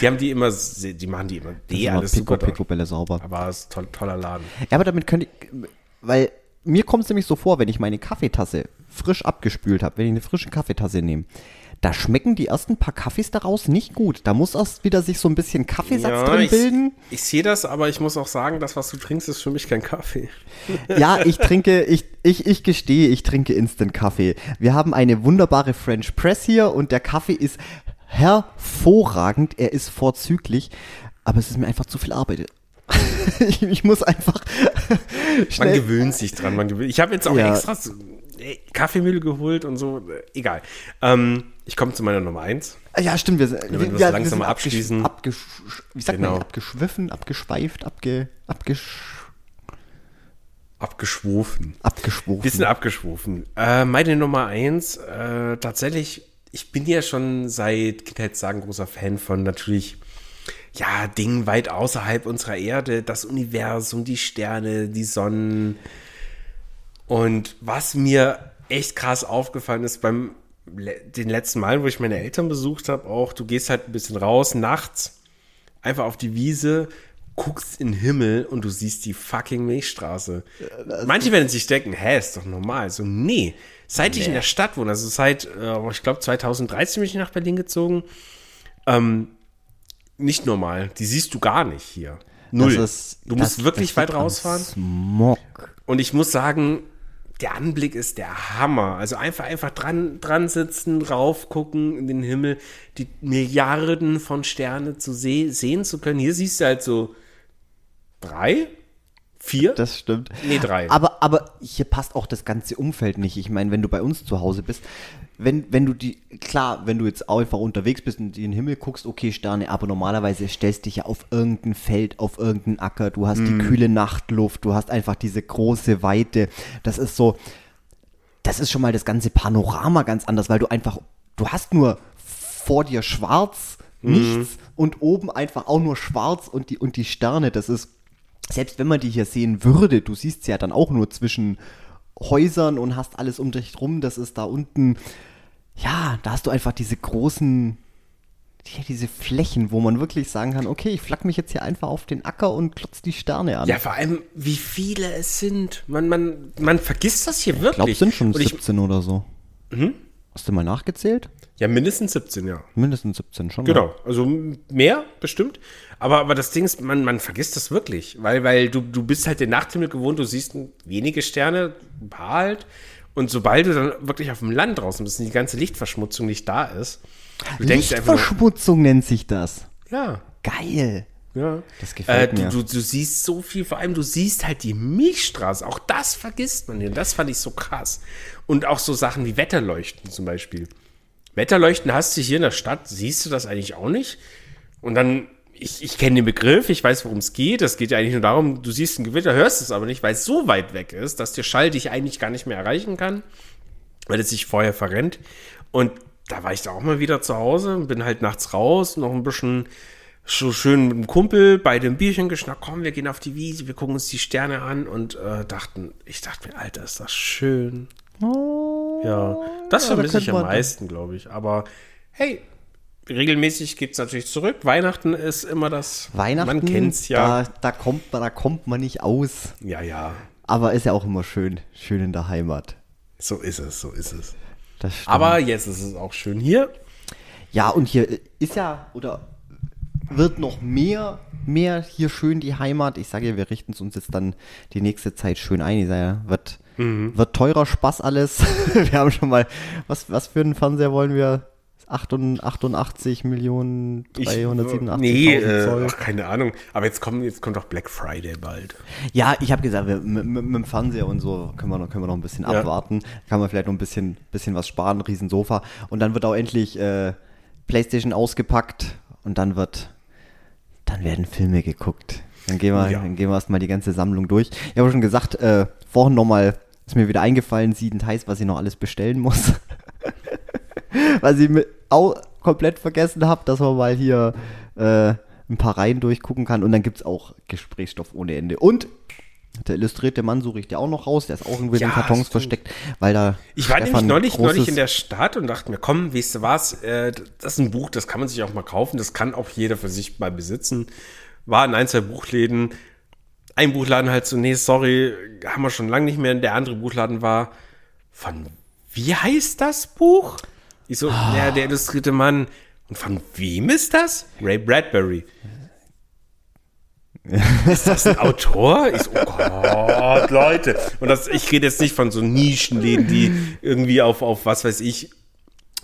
die haben die immer, die machen die immer, die immer alles Pico, super. Picobälle sauber. Aber es ist toll, toller Laden. Ja, aber damit könnte ich, weil mir kommt es nämlich so vor, wenn ich meine Kaffeetasse frisch abgespült habe, wenn ich eine frische Kaffeetasse nehme, da schmecken die ersten paar Kaffees daraus nicht gut. Da muss erst wieder sich so ein bisschen Kaffeesatz Ja, drin ich, bilden. ich sehe das, aber ich muss auch sagen, das, was du trinkst, ist für mich kein Kaffee. Ja, ich trinke, ich, ich, ich gestehe, ich trinke Instant Kaffee. Wir haben eine wunderbare French Press hier und der Kaffee ist hervorragend. Er ist vorzüglich, aber es ist mir einfach zu viel Arbeit. ich, ich muss einfach Man gewöhnt sich dran. Man gewöhnt. Ich habe jetzt auch Ja. extra Kaffeemühle geholt und so. Äh, Egal. Ähm, ich komme zu meiner Nummer eins. Ja, stimmt. Wir, sind- wir wir, das wir langsam abgesch- abschließen. Abgesch wie sagt Genau. man? Abgeschwiffen, abgeschweift, abge, abgesch, Abgeschwofen. abgeschwofen. Bisschen abgeschwofen. Äh, meine Nummer eins, äh, tatsächlich, ich bin ja schon seit Kindheitstagen großer Fan von natürlich, ja, Dingen weit außerhalb unserer Erde, das Universum, die Sterne, die Sonnen. Und was mir echt krass aufgefallen ist beim den letzten Mal, wo ich meine Eltern besucht habe, auch, du gehst halt ein bisschen raus, nachts, einfach auf die Wiese, guckst in den Himmel und du siehst die fucking Milchstraße. Manche werden sich denken, hä, ist doch normal. So, nee. Seit ich in der Stadt wohne, also seit, äh, ich glaube, 2013 bin ich nach Berlin gezogen, ähm, nicht normal. Die siehst du gar nicht hier. Null. Das ist- du das- musst wirklich das weit rausfahren. Smog. Und ich muss sagen, der Anblick ist der Hammer. Also einfach, einfach dran, dran sitzen, raufgucken in den Himmel, die Milliarden von Sternen zu se sehen zu können. Hier siehst du halt so drei, vier, Das stimmt. Nee, drei. Aber, aber hier passt auch das ganze Umfeld nicht. Ich meine, wenn du bei uns zu Hause bist, wenn, wenn du die, klar, wenn du jetzt einfach unterwegs bist und in den Himmel guckst, okay, Sterne, aber normalerweise stellst dich ja auf irgendein Feld, auf irgendeinen Acker, du hast Mhm. die kühle Nachtluft, du hast einfach diese große Weite. Das ist so, das ist schon mal das ganze Panorama ganz anders, weil du einfach, du hast nur vor dir schwarz, Mhm. nichts und oben einfach auch nur schwarz und die, und die Sterne, das ist, selbst wenn man die hier sehen würde, du siehst sie ja dann auch nur zwischen Häusern und hast alles um dich rum, das ist da unten, ja, da hast du einfach diese großen, ja, diese Flächen, wo man wirklich sagen kann, okay, ich flack mich jetzt hier einfach auf den Acker und klotz die Sterne an. Ja, vor allem, wie viele es sind. Man, man, man vergisst das hier wirklich. ich glaube, es sind schon Und ich, 17 oder so. Hast du mal nachgezählt? ja, mindestens 17, ja. Mindestens 17 schon. Genau, also mehr bestimmt. Aber, aber das Ding ist, man, man vergisst das wirklich, weil, weil du, du bist halt den Nachthimmel gewohnt, du siehst wenige Sterne, ein paar halt. Und sobald du dann wirklich auf dem Land draußen bist und die ganze Lichtverschmutzung nicht da ist, du denkst einfach nur, Lichtverschmutzung nennt sich das. ja, Geil. ja. Das gefällt äh, mir. Du, du, du siehst so viel, vor allem du siehst halt die Milchstraße. Auch das vergisst man hier. Das fand ich so krass. Und auch so Sachen wie Wetterleuchten zum Beispiel. Wetterleuchten hast du hier in der Stadt, siehst du das eigentlich auch nicht. Und dann, ich, ich kenne den Begriff, ich weiß, worum es geht. Es geht ja eigentlich nur darum, du siehst ein Gewitter, hörst es aber nicht, weil es so weit weg ist, dass der Schall dich eigentlich gar nicht mehr erreichen kann, weil es sich vorher verrennt. Und da war ich da auch mal wieder zu Hause und bin halt nachts raus, noch ein bisschen so schön mit dem Kumpel bei dem Bierchen geschnackt, komm, wir gehen auf die Wiese, wir gucken uns die Sterne an und äh, dachten, ich dachte mir, Alter, ist das schön. ja, das ja, da vermisse ich könnte am meisten, glaube ich. Aber hey, regelmäßig geht es natürlich zurück. Weihnachten ist immer das, Weihnachten, man kennt's ja. Da, da, kommt man, da kommt man nicht aus. Ja, ja, Aber ist ja auch immer schön, schön in der Heimat. so ist es, so ist es. Aber jetzt ist es auch schön hier. ja, und hier ist ja, oder wird noch mehr, mehr hier schön die Heimat. Ich sage ja, wir richten es uns jetzt dann die nächste Zeit schön ein. Ich sage ja, wird, Mhm. wird teurer Spaß alles. wir haben schon mal, was, was für einen Fernseher wollen wir? 88 Millionen Ich- 387.000 Nee, äh, ach, keine Ahnung. Aber jetzt kommt, jetzt kommt doch Black Friday bald. Ja, ich habe gesagt, wir, mit, mit, mit dem Fernseher und so können wir noch, können wir noch ein bisschen Ja. abwarten. Kann man vielleicht noch ein bisschen, bisschen was sparen, Riesensofa. Und dann wird auch endlich äh, PlayStation ausgepackt und dann wird, dann werden Filme geguckt. Dann gehen wir, Ja. dann gehen wir erstmal die ganze Sammlung durch. Ich habe schon gesagt, äh, vorhin nochmal ist mir wieder eingefallen, siedend heiß, was ich noch alles bestellen muss. Weil ich mit, auch komplett vergessen habe, dass man mal hier äh, ein paar Reihen durchgucken kann. Und dann gibt es auch Gesprächsstoff ohne Ende. Und der illustrierte Mann suche ich dir auch noch raus. Der ist auch irgendwie in Ja, den Kartons stimmt. versteckt, weil da. Ich war Stefan nämlich neulich, neulich in der Stadt und dachte mir, komm, weißt du was, äh, das ist ein Buch, das kann man sich auch mal kaufen, das kann auch jeder für sich mal besitzen. War in ein, zwei Buchläden. Ein Buchladen halt so, nee, sorry, haben wir schon lange nicht mehr. Der andere Buchladen war von, wie heißt das Buch? Ich so, ja, der illustrierte Mann. Und von wem ist das? Ray Bradbury. Ist das ein Autor? Ich so, oh Gott, Leute. Und das, ich rede jetzt nicht von so Nischenläden, die irgendwie auf, auf was weiß ich,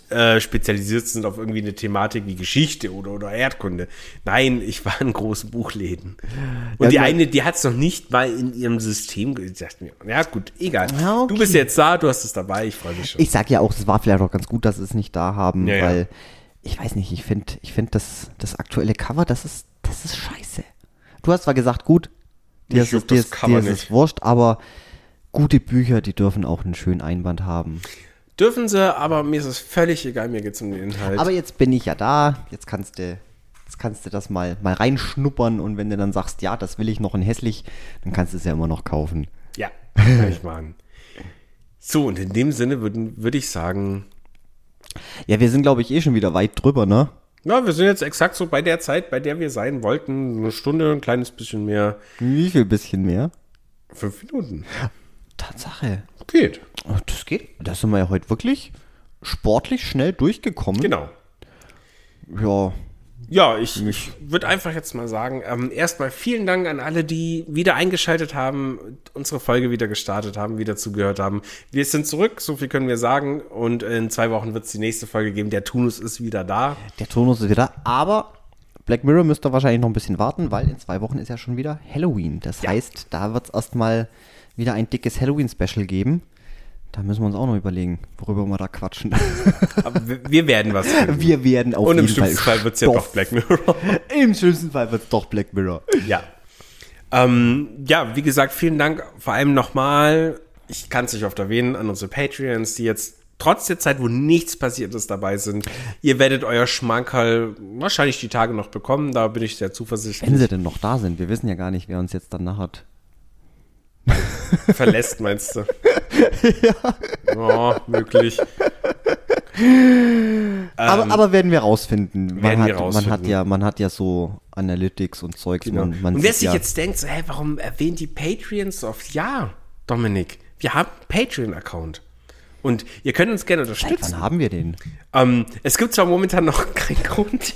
äh, spezialisiert sind auf irgendwie eine Thematik wie Geschichte oder, oder Erdkunde. Nein, ich war in großen Buchläden. Und Ja, die eine, die hat es noch nicht mal in ihrem System gesagt. Ja, gut, egal. Ja, okay. Du bist jetzt da, du hast es dabei, ich freue mich schon. Ich sag ja auch, es war vielleicht auch ganz gut, dass sie es nicht da haben, Ja, weil ich weiß nicht, ich finde ich find das, das aktuelle Cover, das ist, das ist scheiße. Du hast zwar gesagt, gut, dir ist, dir das ist, dir ist es wurscht, aber gute Bücher, die dürfen auch einen schönen Einband haben. Dürfen sie, aber mir ist es völlig egal, mir geht es um den Inhalt. Aber jetzt bin ich ja da, jetzt kannst du, jetzt kannst du das mal, mal reinschnuppern und wenn du dann sagst, ja, das will ich noch in hässlich, dann kannst du es ja immer noch kaufen. ja, kann ich machen. So, und in dem Sinne würde würd ich sagen, Ja, wir sind, glaube ich, eh schon wieder weit drüber, ne? ja, wir sind jetzt exakt so bei der Zeit, bei der wir sein wollten. Eine Stunde, ein kleines bisschen mehr. Wie viel bisschen mehr? Fünf Minuten. Tatsache. Geht. Oh, Das geht. Da sind wir ja heute wirklich sportlich schnell durchgekommen. Genau. Ja. Ja, ich, ich würde einfach jetzt mal sagen, ähm, erstmal vielen Dank an alle, die wieder eingeschaltet haben, unsere Folge wieder gestartet haben, wieder zugehört haben. Wir sind zurück, so viel können wir sagen. Und in zwei Wochen wird es die nächste Folge geben. Der Tunus ist wieder da. Der Tonus ist wieder. Aber Black Mirror müsst ihr wahrscheinlich noch ein bisschen warten, weil in zwei Wochen ist ja schon wieder Halloween. Das Ja. heißt, da wird es erstmal wieder ein dickes Halloween-Special geben. Da müssen wir uns auch noch überlegen, worüber wir da quatschen. Aber wir, werden was finden. Wir werden auf Und im jeden Fall. schlimmsten Fall wird es ja doch Black Mirror. Im schlimmsten Fall wird es doch Black Mirror. Ja. Ähm, ja, wie gesagt, vielen Dank vor allem nochmal, ich kann es nicht oft erwähnen, an unsere Patreons, die jetzt trotz der Zeit, wo nichts passiert ist, dabei sind. Ihr werdet euer Schmankerl wahrscheinlich die Tage noch bekommen, da bin ich sehr zuversichtlich. Wenn sie denn noch da sind, wir wissen ja gar nicht, wer uns jetzt dann nachher. Verlässt, meinst du? ja. Oh, möglich. aber, aber werden wir rausfinden. Man, Ähm, werden hat, wir man hat rausfinden. ja, man hat ja so Analytics und Zeugs. Man, man Und wer sich ja, jetzt denkt, so, hä, warum erwähnt die Patreons so oft? Ja, Dominik, wir haben einen Patreon-Account. Und ihr könnt uns gerne Seit unterstützen. wann haben wir den? Ähm, es gibt zwar momentan noch keinen Grund,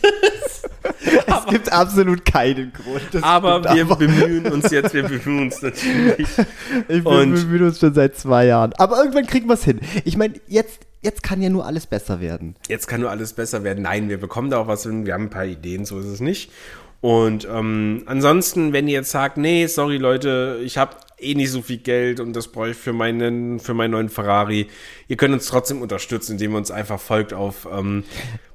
Es gibt absolut keinen Grund. aber wir bemühen uns jetzt, wir bemühen uns natürlich. Ich Und- bemühen uns schon seit zwei Jahren. Aber irgendwann kriegen wir es hin. Ich meine, jetzt, jetzt kann ja nur alles besser werden. Jetzt kann nur alles besser werden. Nein, wir bekommen da auch was hin. Wir haben ein paar Ideen, so ist es nicht. Und ähm, ansonsten, wenn ihr jetzt sagt, nee, sorry Leute, ich habe eh nicht so viel Geld und das brauche ich für meinen, für meinen neuen Ferrari. Ihr könnt uns trotzdem unterstützen, indem ihr uns einfach folgt auf, ähm,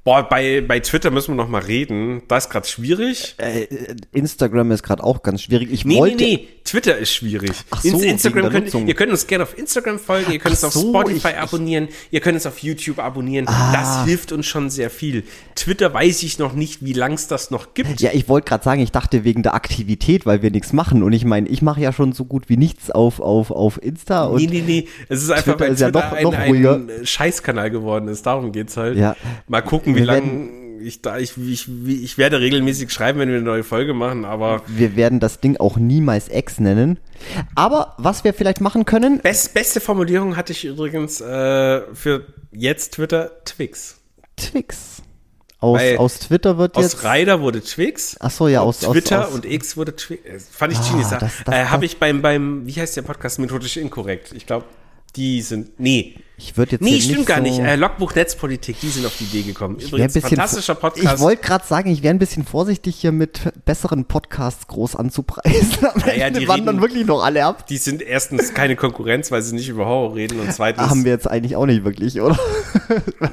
boah, bei, bei Twitter müssen wir noch mal reden. Das ist gerade schwierig. Äh, äh, Instagram ist gerade auch ganz schwierig. Ich Nee, nee, wollte, nee, Twitter ist schwierig. Ach so, Instagram könnt, ihr könnt uns gerne auf Instagram folgen, ihr könnt uns Ach auf so, Spotify ich- abonnieren, ihr könnt uns auf YouTube abonnieren. Ah. Das hilft uns schon sehr viel. Twitter weiß ich noch nicht, wie lang es das noch gibt. Ja, ich wollte gerade sagen, ich dachte wegen der Aktivität, weil wir nichts machen. Und ich meine, ich mache ja schon so gut wie nichts auf, auf, auf Insta. Und nee, nee, nee. Es ist einfach, Twitter weil ist ja noch- ein, noch ein Scheißkanal geworden ist. Darum geht's halt. Ja. Mal gucken, wie lange ich da, ich, ich, ich werde regelmäßig schreiben, wenn wir eine neue Folge machen, aber wir werden das Ding auch niemals X nennen. Aber was wir vielleicht machen können, best, beste Formulierung hatte ich übrigens äh, für jetzt Twitter Twix. Twix. Aus, Weil aus Twitter wird Aus jetzt. Ryder wurde Twix. Ach so, ja, aus aus- aus- Twitter aus- und X wurde Twix. Äh, Fand ich Ah, genius. das- das- äh, Habe ich beim, beim, wie heißt der Podcast, methodisch inkorrekt. Ich glaube, die sind, nee. Ich würde jetzt Nee, stimmt nicht gar so, nicht. Äh, Logbuch Netzpolitik, die sind auf die Idee gekommen. ein Übrigens, bisschen fantastischer Podcast. Ich wollte gerade sagen, ich wäre ein bisschen vorsichtig hier mit besseren Podcasts groß anzupreisen. Am Naja, Ende die wandern reden- wirklich noch alle ab. die sind erstens keine Konkurrenz, weil sie nicht über Horror reden und zweitens. Haben wir jetzt eigentlich auch nicht wirklich, oder?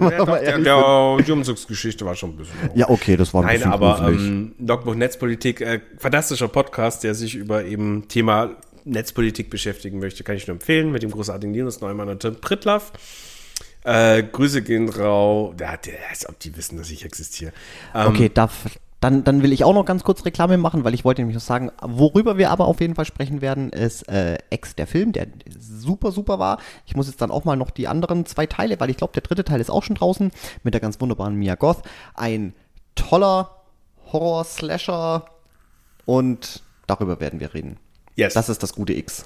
Ja, doch, der, der, die Umzugsgeschichte war schon ein bisschen. ja, okay, das war ein Nein, bisschen aber gruselig. ähm, Logbuch Netzpolitik, äh, fantastischer Podcast, der sich über eben Thema Netzpolitik beschäftigen möchte, kann ich nur empfehlen, mit dem großartigen Linus Neumann und Tim Pritlaff. Äh, Grüße gehen rau. Der, der, als ob die wissen, dass ich existiere. Ähm, Okay, darf, dann, dann will ich auch noch ganz kurz Reklame machen, weil ich wollte nämlich noch sagen, worüber wir aber auf jeden Fall sprechen werden, ist äh, Ex, der Film, der super, super war. Ich muss jetzt dann auch mal noch die anderen zwei Teile, weil ich glaube, der dritte Teil ist auch schon draußen, mit der ganz wunderbaren Mia Goth. Ein toller Horror-Slasher und darüber werden wir reden. Yes. Das ist das gute X.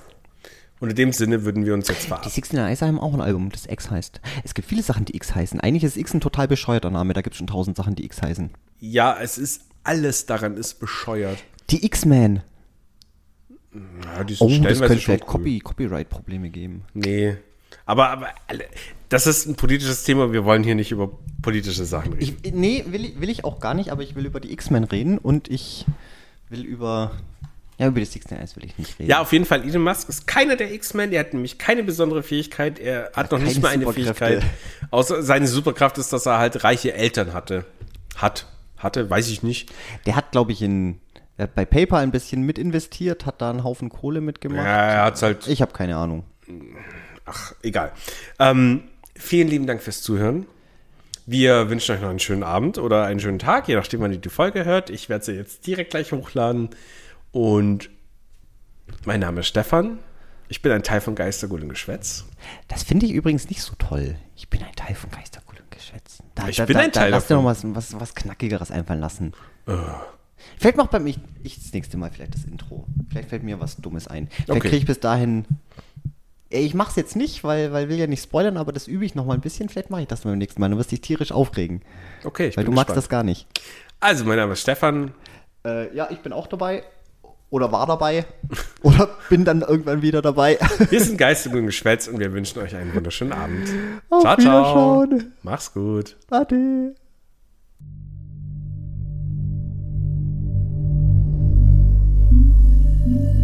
Und in dem Sinne würden wir uns jetzt Die verabschieden. 16 Eyes haben auch ein Album, das X heißt. Es gibt viele Sachen, die X heißen. Eigentlich ist X ein total bescheuerter Name, da gibt es schon tausend Sachen, die X heißen. Ja, es ist alles daran ist bescheuert. Die X-Men. Ja, die sind Oh, das könnte schon vielleicht cool. Copy, Copyright-Probleme geben. Nee. Aber, aber das ist ein politisches Thema. Wir wollen hier nicht über politische Sachen reden. Ich, nee, will will ich auch gar nicht, aber ich will über die X-Men reden und ich will über. Ja, über die 16 Eyes will ich nicht reden. ja, auf jeden Fall, Elon Musk ist keiner der X-Men. Er hat nämlich keine besondere Fähigkeit. Er hat noch nicht mal eine. Fähigkeit. Außer seine Superkraft ist, dass er halt reiche Eltern hatte. Hat. Hatte, weiß ich nicht. Der hat, glaube ich, in, bei PayPal ein bisschen mit investiert, hat da einen Haufen Kohle mitgemacht. Ja, er hat's halt. Ich habe keine Ahnung. Ach, egal. Ähm, vielen lieben Dank fürs Zuhören. Wir wünschen euch noch einen schönen Abend oder einen schönen Tag, je nachdem, wann ihr die Folge hört. Ich werde sie jetzt direkt gleich hochladen. Und mein Name ist Stefan. Ich bin ein Teil von Geistergut und Geschwätz. Das finde ich übrigens nicht so toll. Ich bin ein Teil von Geistergut und Geschwätz. Da, Ich da, bin da, ein Teil da lass dir davon. noch was, was, was Knackigeres einfallen lassen. Vielleicht macht bei mir ich, ich das nächste Mal vielleicht das Intro. Vielleicht fällt mir was Dummes ein. Vielleicht Okay. kriege ich bis dahin. Ich mache es jetzt nicht, weil, weil will ja nicht spoilern, aber das übe ich noch mal ein bisschen. Vielleicht mache ich das beim nächsten Mal. Du wirst dich tierisch aufregen. Okay, ich weil bin du magst gespannt. das gar nicht. Also, mein Name ist Stefan. Äh, ja, ich bin auch dabei oder war dabei oder bin dann irgendwann wieder dabei. Wir sind Geistig und Geschwätz und wir wünschen euch einen wunderschönen Abend. Auf ciao, ciao. Mach's gut. Ade. thank